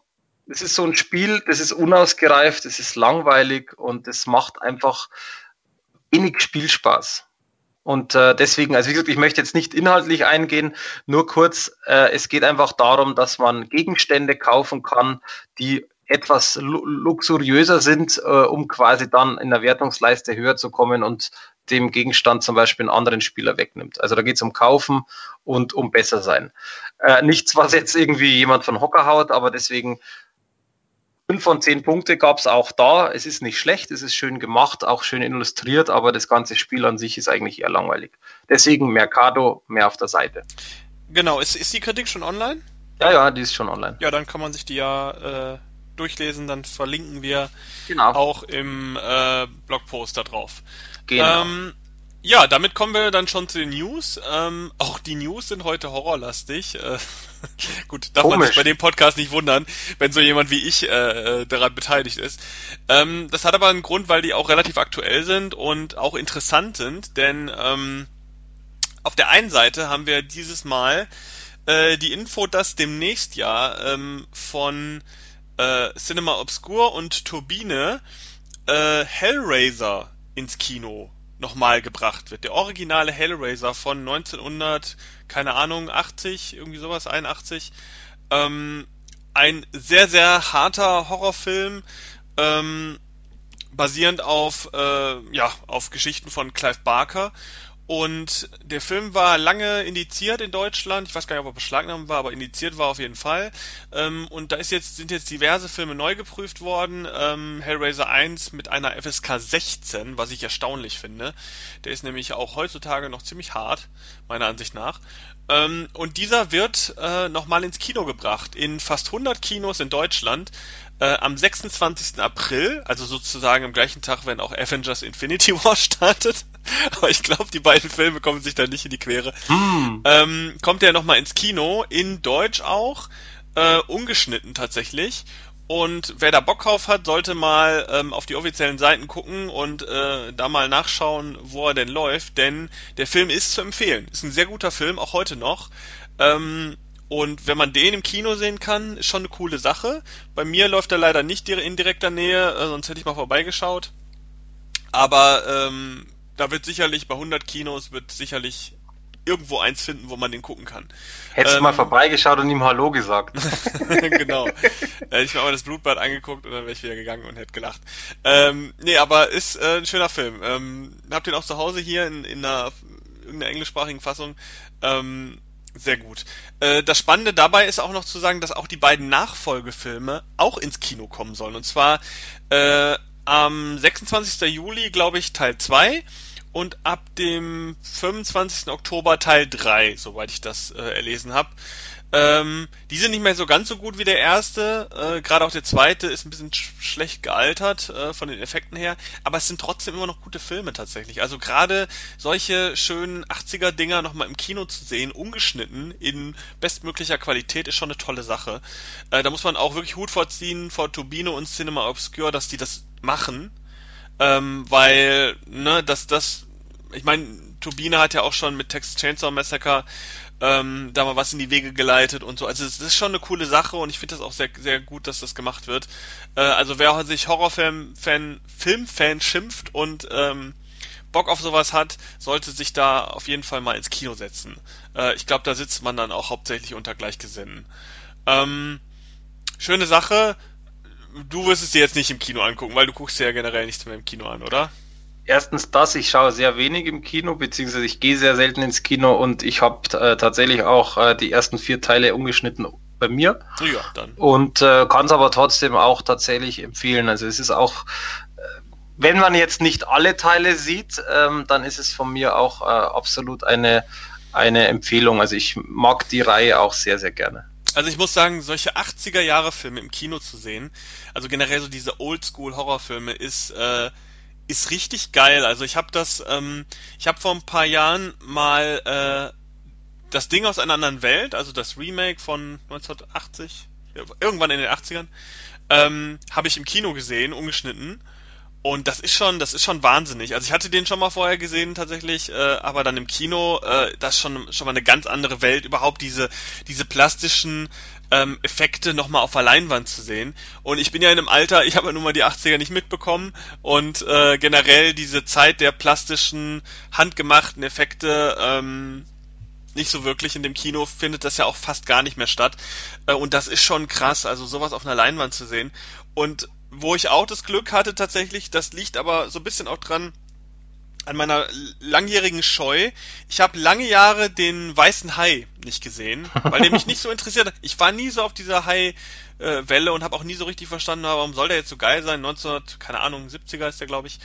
es ist so ein Spiel, das ist unausgereift, es ist langweilig und es macht einfach wenig Spielspaß. Und äh, deswegen, also wie gesagt, ich möchte jetzt nicht inhaltlich eingehen, nur kurz, äh, es geht einfach darum, dass man Gegenstände kaufen kann, die etwas luxuriöser sind, äh, um quasi dann in der Wertungsleiste höher zu kommen und dem Gegenstand zum Beispiel einen anderen Spieler wegnimmt. Also da geht es um Kaufen und um besser sein. Äh, nichts, was jetzt irgendwie jemand von Hocker haut, aber deswegen Fünf von zehn Punkte gab es auch da. Es ist nicht schlecht, es ist schön gemacht, auch schön illustriert, aber das ganze Spiel an sich ist eigentlich eher langweilig. Deswegen Mercado mehr auf der Seite. Genau, ist, ist die Kritik schon online? Ja, ja, die ist schon online. Ja, dann kann man sich die ja äh, durchlesen, dann verlinken wir genau. auch im äh, Blogpost da drauf. Genau. Ähm, ja, damit kommen wir dann schon zu den News. Ähm, auch die News sind heute horrorlastig. Äh, gut, darf Komisch. man sich bei dem Podcast nicht wundern, wenn so jemand wie ich äh, daran beteiligt ist. Ähm, das hat aber einen Grund, weil die auch relativ aktuell sind und auch interessant sind, denn ähm, auf der einen Seite haben wir dieses Mal äh, die Info, dass demnächst ja ähm, von äh, Cinema Obscure und Turbine äh, Hellraiser ins Kino nochmal gebracht wird. Der originale Hellraiser von 1900, keine Ahnung, 80, irgendwie sowas, 81. Ähm, ein sehr, sehr harter Horrorfilm, ähm, basierend auf, äh, ja, auf Geschichten von Clive Barker und der Film war lange indiziert in Deutschland. Ich weiß gar nicht, ob er beschlagnahmt war, aber indiziert war auf jeden Fall. Ähm, und da ist jetzt, sind jetzt diverse Filme neu geprüft worden. Ähm, Hellraiser 1 mit einer FSK 16, was ich erstaunlich finde. Der ist nämlich auch heutzutage noch ziemlich hart, meiner Ansicht nach. Ähm, und dieser wird äh, nochmal ins Kino gebracht. In fast 100 Kinos in Deutschland. Äh, am 26. April, also sozusagen am gleichen Tag, wenn auch Avengers Infinity War startet. Aber ich glaube, die beiden Filme kommen sich da nicht in die Quere. Hm. Ähm, kommt er nochmal ins Kino, in Deutsch auch, äh, ungeschnitten tatsächlich. Und wer da Bock drauf hat, sollte mal ähm, auf die offiziellen Seiten gucken und äh, da mal nachschauen, wo er denn läuft, denn der Film ist zu empfehlen. Ist ein sehr guter Film, auch heute noch. Ähm, und wenn man den im Kino sehen kann, ist schon eine coole Sache. Bei mir läuft er leider nicht in direkter Nähe, äh, sonst hätte ich mal vorbeigeschaut. Aber ähm, da wird sicherlich bei 100 Kinos wird sicherlich irgendwo eins finden, wo man den gucken kann. Hättest ähm, mal vorbeigeschaut und ihm Hallo gesagt. genau. Hätte ich mir mal das Blutbad angeguckt und dann wäre ich wieder gegangen und hätte gelacht. Ähm, nee, aber ist äh, ein schöner Film. Ähm, habt den auch zu Hause hier in, in einer, irgendeiner englischsprachigen Fassung. Ähm, sehr gut. Äh, das Spannende dabei ist auch noch zu sagen, dass auch die beiden Nachfolgefilme auch ins Kino kommen sollen. Und zwar äh, am 26. Juli, glaube ich, Teil 2 und ab dem 25. Oktober Teil 3, soweit ich das äh, erlesen habe. Ähm, die sind nicht mehr so ganz so gut wie der erste. Äh, Gerade auch der zweite ist ein bisschen sch schlecht gealtert äh, von den Effekten her, aber es sind trotzdem immer noch gute Filme tatsächlich. Also gerade solche schönen 80er Dinger nochmal im Kino zu sehen, ungeschnitten in bestmöglicher Qualität, ist schon eine tolle Sache. Äh, da muss man auch wirklich Hut vorziehen vor Turbino und Cinema Obscure, dass die das machen. Ähm, weil, ne, dass das, ich meine, Turbine hat ja auch schon mit Texas Chainsaw Massacre ähm, da mal was in die Wege geleitet und so. Also es ist schon eine coole Sache und ich finde das auch sehr, sehr gut, dass das gemacht wird. Äh, also wer sich Horrorfilm, Fan, Filmfan schimpft und ähm, Bock auf sowas hat, sollte sich da auf jeden Fall mal ins Kino setzen. Äh, ich glaube, da sitzt man dann auch hauptsächlich unter Gleichgesinnen. Ähm, schöne Sache. Du wirst es dir jetzt nicht im Kino angucken, weil du guckst dir ja generell nichts mehr im Kino an, oder? Erstens das, ich schaue sehr wenig im Kino, beziehungsweise ich gehe sehr selten ins Kino und ich habe äh, tatsächlich auch äh, die ersten vier Teile umgeschnitten bei mir. Ja, dann. Und äh, kann es aber trotzdem auch tatsächlich empfehlen. Also es ist auch, äh, wenn man jetzt nicht alle Teile sieht, ähm, dann ist es von mir auch äh, absolut eine, eine Empfehlung. Also ich mag die Reihe auch sehr, sehr gerne. Also ich muss sagen, solche 80er Jahre Filme im Kino zu sehen, also generell so diese Oldschool Horrorfilme ist äh, ist richtig geil. Also ich habe das, ähm, ich habe vor ein paar Jahren mal äh, das Ding aus einer anderen Welt, also das Remake von 1980, irgendwann in den 80ern, ähm, habe ich im Kino gesehen, ungeschnitten. Und das ist schon, das ist schon wahnsinnig. Also ich hatte den schon mal vorher gesehen tatsächlich, äh, aber dann im Kino, äh, das ist schon schon mal eine ganz andere Welt. Überhaupt diese diese plastischen ähm, Effekte nochmal auf der Leinwand zu sehen. Und ich bin ja in einem Alter, ich habe ja nun mal die 80er nicht mitbekommen und äh, generell diese Zeit der plastischen, handgemachten Effekte ähm, nicht so wirklich in dem Kino findet das ja auch fast gar nicht mehr statt. Äh, und das ist schon krass, also sowas auf einer Leinwand zu sehen. Und wo ich auch das Glück hatte tatsächlich, das liegt aber so ein bisschen auch dran, an meiner langjährigen Scheu. Ich habe lange Jahre den weißen Hai nicht gesehen, weil der mich nicht so interessiert. Ich war nie so auf dieser Hai-Welle und habe auch nie so richtig verstanden, warum soll der jetzt so geil sein? 19, keine Ahnung, 70er ist der, glaube ich.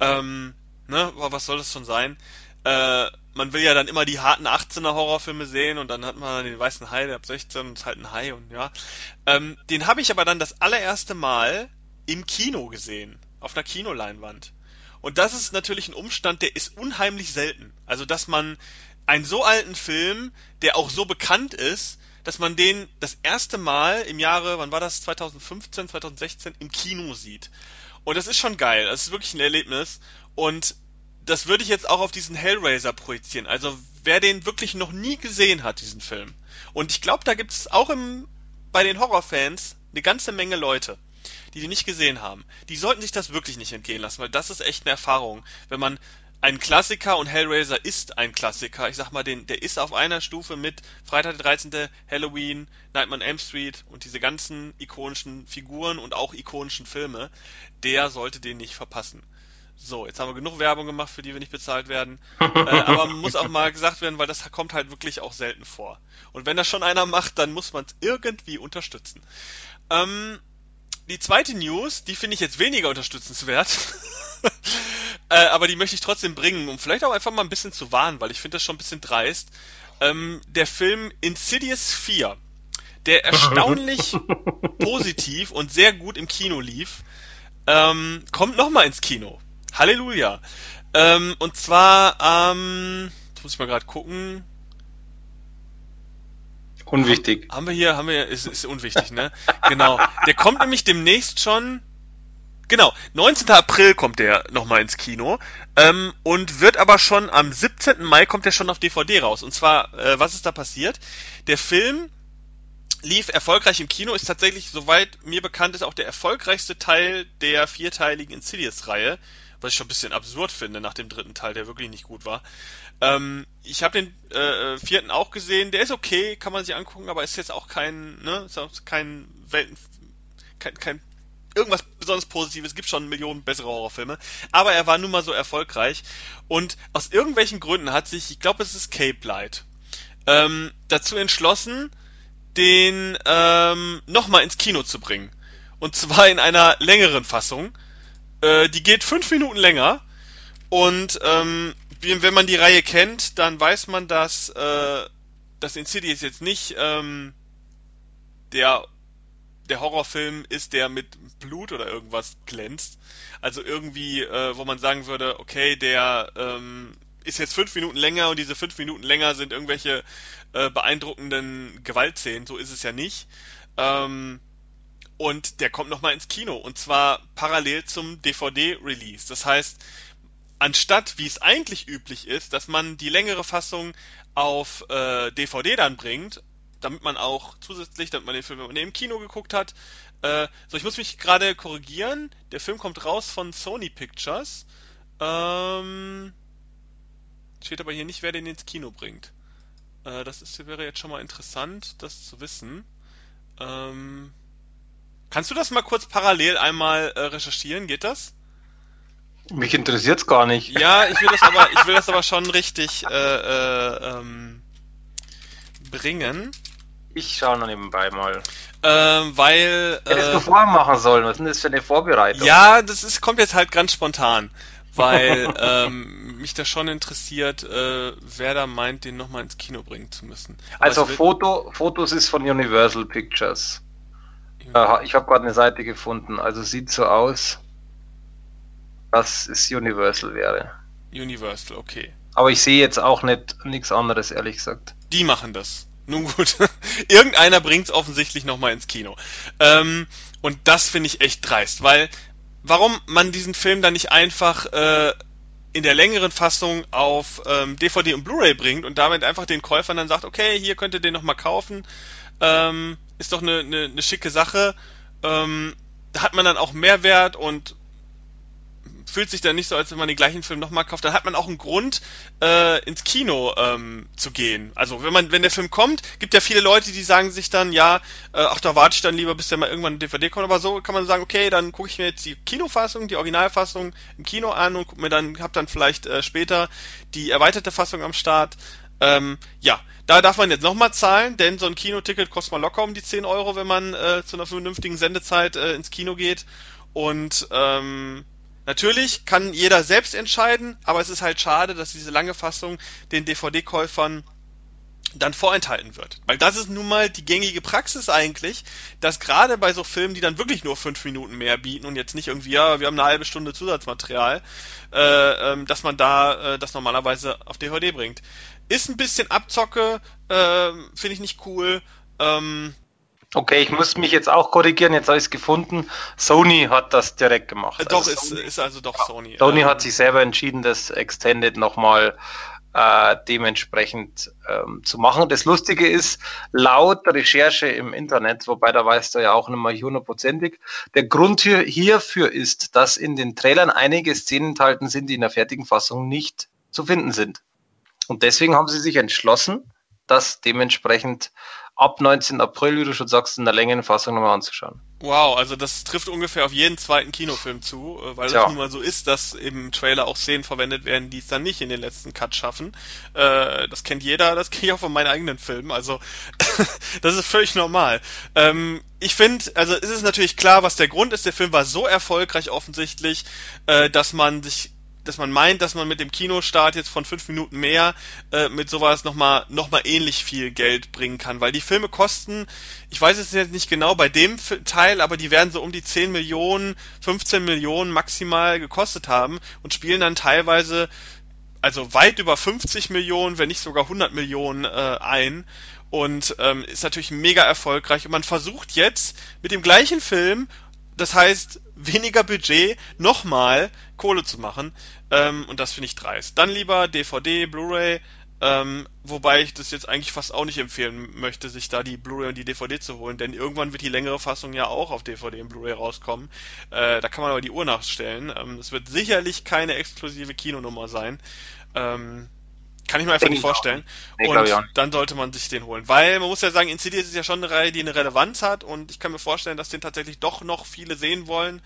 Ähm, ne, was soll das schon sein? Äh, man will ja dann immer die harten 18er Horrorfilme sehen und dann hat man den weißen Hai, der ab 16 und ist halt ein Hai und ja. Ähm, den habe ich aber dann das allererste Mal im Kino gesehen, auf einer Kinoleinwand. Und das ist natürlich ein Umstand, der ist unheimlich selten. Also, dass man einen so alten Film, der auch so bekannt ist, dass man den das erste Mal im Jahre, wann war das, 2015, 2016, im Kino sieht. Und das ist schon geil. Das ist wirklich ein Erlebnis. Und das würde ich jetzt auch auf diesen Hellraiser projizieren. Also wer den wirklich noch nie gesehen hat, diesen Film. Und ich glaube, da gibt es auch im, bei den Horrorfans eine ganze Menge Leute, die die nicht gesehen haben. Die sollten sich das wirklich nicht entgehen lassen, weil das ist echt eine Erfahrung. Wenn man ein Klassiker und Hellraiser ist ein Klassiker. Ich sag mal, den, der ist auf einer Stufe mit Freitag der 13., Halloween, Nightmare on Elm Street und diese ganzen ikonischen Figuren und auch ikonischen Filme. Der sollte den nicht verpassen. So, jetzt haben wir genug Werbung gemacht, für die wir nicht bezahlt werden. äh, aber muss auch mal gesagt werden, weil das kommt halt wirklich auch selten vor. Und wenn das schon einer macht, dann muss man es irgendwie unterstützen. Ähm, die zweite News, die finde ich jetzt weniger unterstützenswert. äh, aber die möchte ich trotzdem bringen, um vielleicht auch einfach mal ein bisschen zu warnen, weil ich finde das schon ein bisschen dreist. Ähm, der Film Insidious 4, der erstaunlich positiv und sehr gut im Kino lief, ähm, kommt nochmal ins Kino. Halleluja. Ähm, und zwar, ähm, jetzt muss ich mal gerade gucken. Unwichtig. Haben, haben wir hier, haben wir, ist, ist unwichtig, ne? genau. Der kommt nämlich demnächst schon. Genau, 19. April kommt der nochmal ins Kino ähm, und wird aber schon am 17. Mai kommt der schon auf DVD raus. Und zwar, äh, was ist da passiert? Der Film lief erfolgreich im Kino, ist tatsächlich, soweit mir bekannt ist, auch der erfolgreichste Teil der vierteiligen Insidious-Reihe was ich schon ein bisschen absurd finde nach dem dritten Teil, der wirklich nicht gut war. Ähm, ich habe den äh, vierten auch gesehen, der ist okay, kann man sich angucken, aber ist jetzt auch kein, ne, ist auch kein Welten, kein, kein irgendwas besonders Positives, es gibt schon Millionen bessere Horrorfilme, aber er war nun mal so erfolgreich und aus irgendwelchen Gründen hat sich, ich glaube es ist Cape Light, ähm, dazu entschlossen, den ähm, nochmal ins Kino zu bringen. Und zwar in einer längeren Fassung. Äh, die geht fünf Minuten länger. Und ähm, wenn man die Reihe kennt, dann weiß man, dass äh, das Insidious jetzt nicht ähm, der der Horrorfilm ist, der mit Blut oder irgendwas glänzt. Also irgendwie, äh, wo man sagen würde, okay, der ähm, ist jetzt fünf Minuten länger und diese fünf Minuten länger sind irgendwelche äh, beeindruckenden Gewaltszenen. So ist es ja nicht. Ähm, und der kommt nochmal ins Kino und zwar parallel zum DVD-Release. Das heißt, anstatt wie es eigentlich üblich ist, dass man die längere Fassung auf äh, DVD dann bringt, damit man auch zusätzlich, damit man den Film im Kino geguckt hat. Äh, so, ich muss mich gerade korrigieren. Der Film kommt raus von Sony Pictures. Ähm, steht aber hier nicht, wer den ins Kino bringt. Äh, das ist, wäre jetzt schon mal interessant, das zu wissen. Ähm, Kannst du das mal kurz parallel einmal äh, recherchieren? Geht das? Mich interessiert's gar nicht. Ja, ich will das aber, ich will das aber schon richtig äh, äh, ähm, bringen. Ich schaue noch nebenbei mal. Ähm, weil. Hättest äh, du vorher machen sollen. Was ist denn das für eine Vorbereitung? Ja, das ist, kommt jetzt halt ganz spontan. Weil ähm, mich das schon interessiert, äh, wer da meint, den nochmal ins Kino bringen zu müssen. Aber also Foto, Fotos ist von Universal Pictures. Äh, ich habe gerade eine Seite gefunden, also sieht so aus. dass es Universal wäre. Universal, okay. Aber ich sehe jetzt auch nicht nichts anderes, ehrlich gesagt. Die machen das. Nun gut. Irgendeiner bringt es offensichtlich nochmal ins Kino. Ähm, und das finde ich echt dreist, weil warum man diesen Film dann nicht einfach äh, in der längeren Fassung auf ähm, DVD und Blu-ray bringt und damit einfach den Käufern dann sagt, okay, hier könnt ihr den nochmal kaufen, ähm, ist doch eine, eine, eine schicke Sache. Ähm, da hat man dann auch Mehrwert und fühlt sich dann nicht so, als wenn man den gleichen Film nochmal kauft. Dann hat man auch einen Grund, äh, ins Kino ähm, zu gehen. Also wenn man, wenn der Film kommt, gibt ja viele Leute, die sagen sich dann, ja, äh, ach, da warte ich dann lieber, bis der mal irgendwann ein DVD kommt. Aber so kann man sagen, okay, dann gucke ich mir jetzt die Kinofassung, die Originalfassung im Kino an und guck mir dann, hab dann vielleicht äh, später die erweiterte Fassung am Start. Ähm, ja, da darf man jetzt nochmal zahlen, denn so ein Kinoticket kostet mal locker um die 10 Euro, wenn man äh, zu einer vernünftigen Sendezeit äh, ins Kino geht. Und ähm, Natürlich kann jeder selbst entscheiden, aber es ist halt schade, dass diese lange Fassung den DVD-Käufern dann vorenthalten wird. Weil das ist nun mal die gängige Praxis eigentlich, dass gerade bei so Filmen, die dann wirklich nur fünf Minuten mehr bieten und jetzt nicht irgendwie, ja, wir haben eine halbe Stunde Zusatzmaterial, äh, ähm, dass man da äh, das normalerweise auf DVD bringt. Ist ein bisschen Abzocke, äh, finde ich nicht cool. Ähm, Okay, ich muss mich jetzt auch korrigieren, jetzt habe ich es gefunden. Sony hat das direkt gemacht. Äh, doch, also ist, Sony, ist also doch Sony. Sony ähm, hat sich selber entschieden, das Extended nochmal äh, dementsprechend ähm, zu machen. Das Lustige ist, laut Recherche im Internet, wobei da weißt du ja auch nicht mal hundertprozentig, der Grund hier, hierfür ist, dass in den Trailern einige Szenen enthalten sind, die in der fertigen Fassung nicht zu finden sind. Und deswegen haben sie sich entschlossen, das dementsprechend ab 19. April, wie du schon sagst, in der Längenfassung nochmal anzuschauen. Wow, also das trifft ungefähr auf jeden zweiten Kinofilm zu, äh, weil es nun mal so ist, dass im Trailer auch Szenen verwendet werden, die es dann nicht in den letzten Cut schaffen. Äh, das kennt jeder, das kenne ich auch von meinen eigenen Filmen, also das ist völlig normal. Ähm, ich finde, also ist es natürlich klar, was der Grund ist. Der Film war so erfolgreich offensichtlich, äh, dass man sich dass man meint, dass man mit dem Kinostart jetzt von fünf Minuten mehr äh, mit sowas nochmal noch mal ähnlich viel Geld bringen kann. Weil die Filme kosten, ich weiß es jetzt nicht genau bei dem Teil, aber die werden so um die 10 Millionen, 15 Millionen maximal gekostet haben und spielen dann teilweise also weit über 50 Millionen, wenn nicht sogar 100 Millionen äh, ein und ähm, ist natürlich mega erfolgreich und man versucht jetzt mit dem gleichen Film das heißt, weniger Budget, nochmal Kohle zu machen. Ähm, und das finde ich dreist. Dann lieber DVD, Blu-ray, ähm, wobei ich das jetzt eigentlich fast auch nicht empfehlen möchte, sich da die Blu-ray und die DVD zu holen, denn irgendwann wird die längere Fassung ja auch auf DVD und Blu-ray rauskommen. Äh, da kann man aber die Uhr nachstellen. Ähm, es wird sicherlich keine exklusive Kinonummer sein. Ähm, kann ich mir einfach nicht vorstellen. Nee, und dann sollte man sich den holen. Weil man muss ja sagen, Insidious ist ja schon eine Reihe, die eine Relevanz hat und ich kann mir vorstellen, dass den tatsächlich doch noch viele sehen wollen.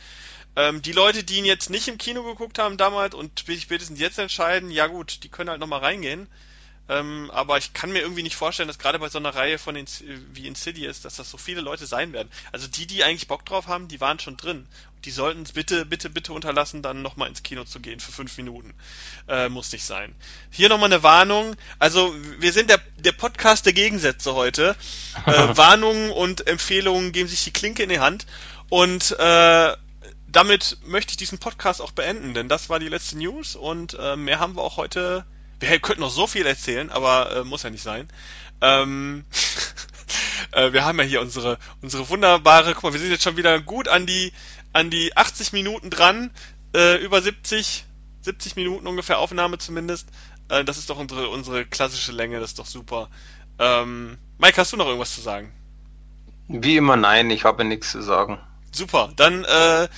Ähm, die Leute, die ihn jetzt nicht im Kino geguckt haben damals und spätestens jetzt entscheiden, ja gut, die können halt nochmal reingehen. Ähm, aber ich kann mir irgendwie nicht vorstellen, dass gerade bei so einer Reihe von Ins wie Insidious, dass das so viele Leute sein werden. Also die, die eigentlich Bock drauf haben, die waren schon drin. Die sollten es bitte, bitte, bitte unterlassen, dann nochmal ins Kino zu gehen für fünf Minuten. Äh, muss nicht sein. Hier nochmal eine Warnung. Also wir sind der, der Podcast der Gegensätze heute. Äh, Warnungen und Empfehlungen geben sich die Klinke in die Hand. Und äh, damit möchte ich diesen Podcast auch beenden, denn das war die letzte News und äh, mehr haben wir auch heute wir könnten noch so viel erzählen, aber äh, muss ja nicht sein. Ähm, äh, wir haben ja hier unsere unsere wunderbare, guck mal, wir sind jetzt schon wieder gut an die an die 80 Minuten dran, äh, über 70 70 Minuten ungefähr Aufnahme zumindest. Äh, das ist doch unsere unsere klassische Länge, das ist doch super. Ähm, Mike, hast du noch irgendwas zu sagen? Wie immer nein, ich habe nichts zu sagen. Super, dann äh,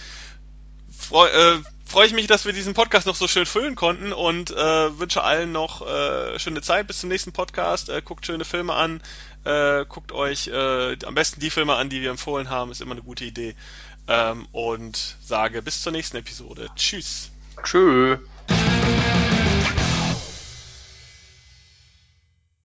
freu, äh, freue ich mich, dass wir diesen Podcast noch so schön füllen konnten und äh, wünsche allen noch äh, schöne Zeit bis zum nächsten Podcast. Äh, guckt schöne Filme an, äh, guckt euch äh, am besten die Filme an, die wir empfohlen haben, ist immer eine gute Idee. Ähm, und sage bis zur nächsten Episode. Tschüss. Tschüss.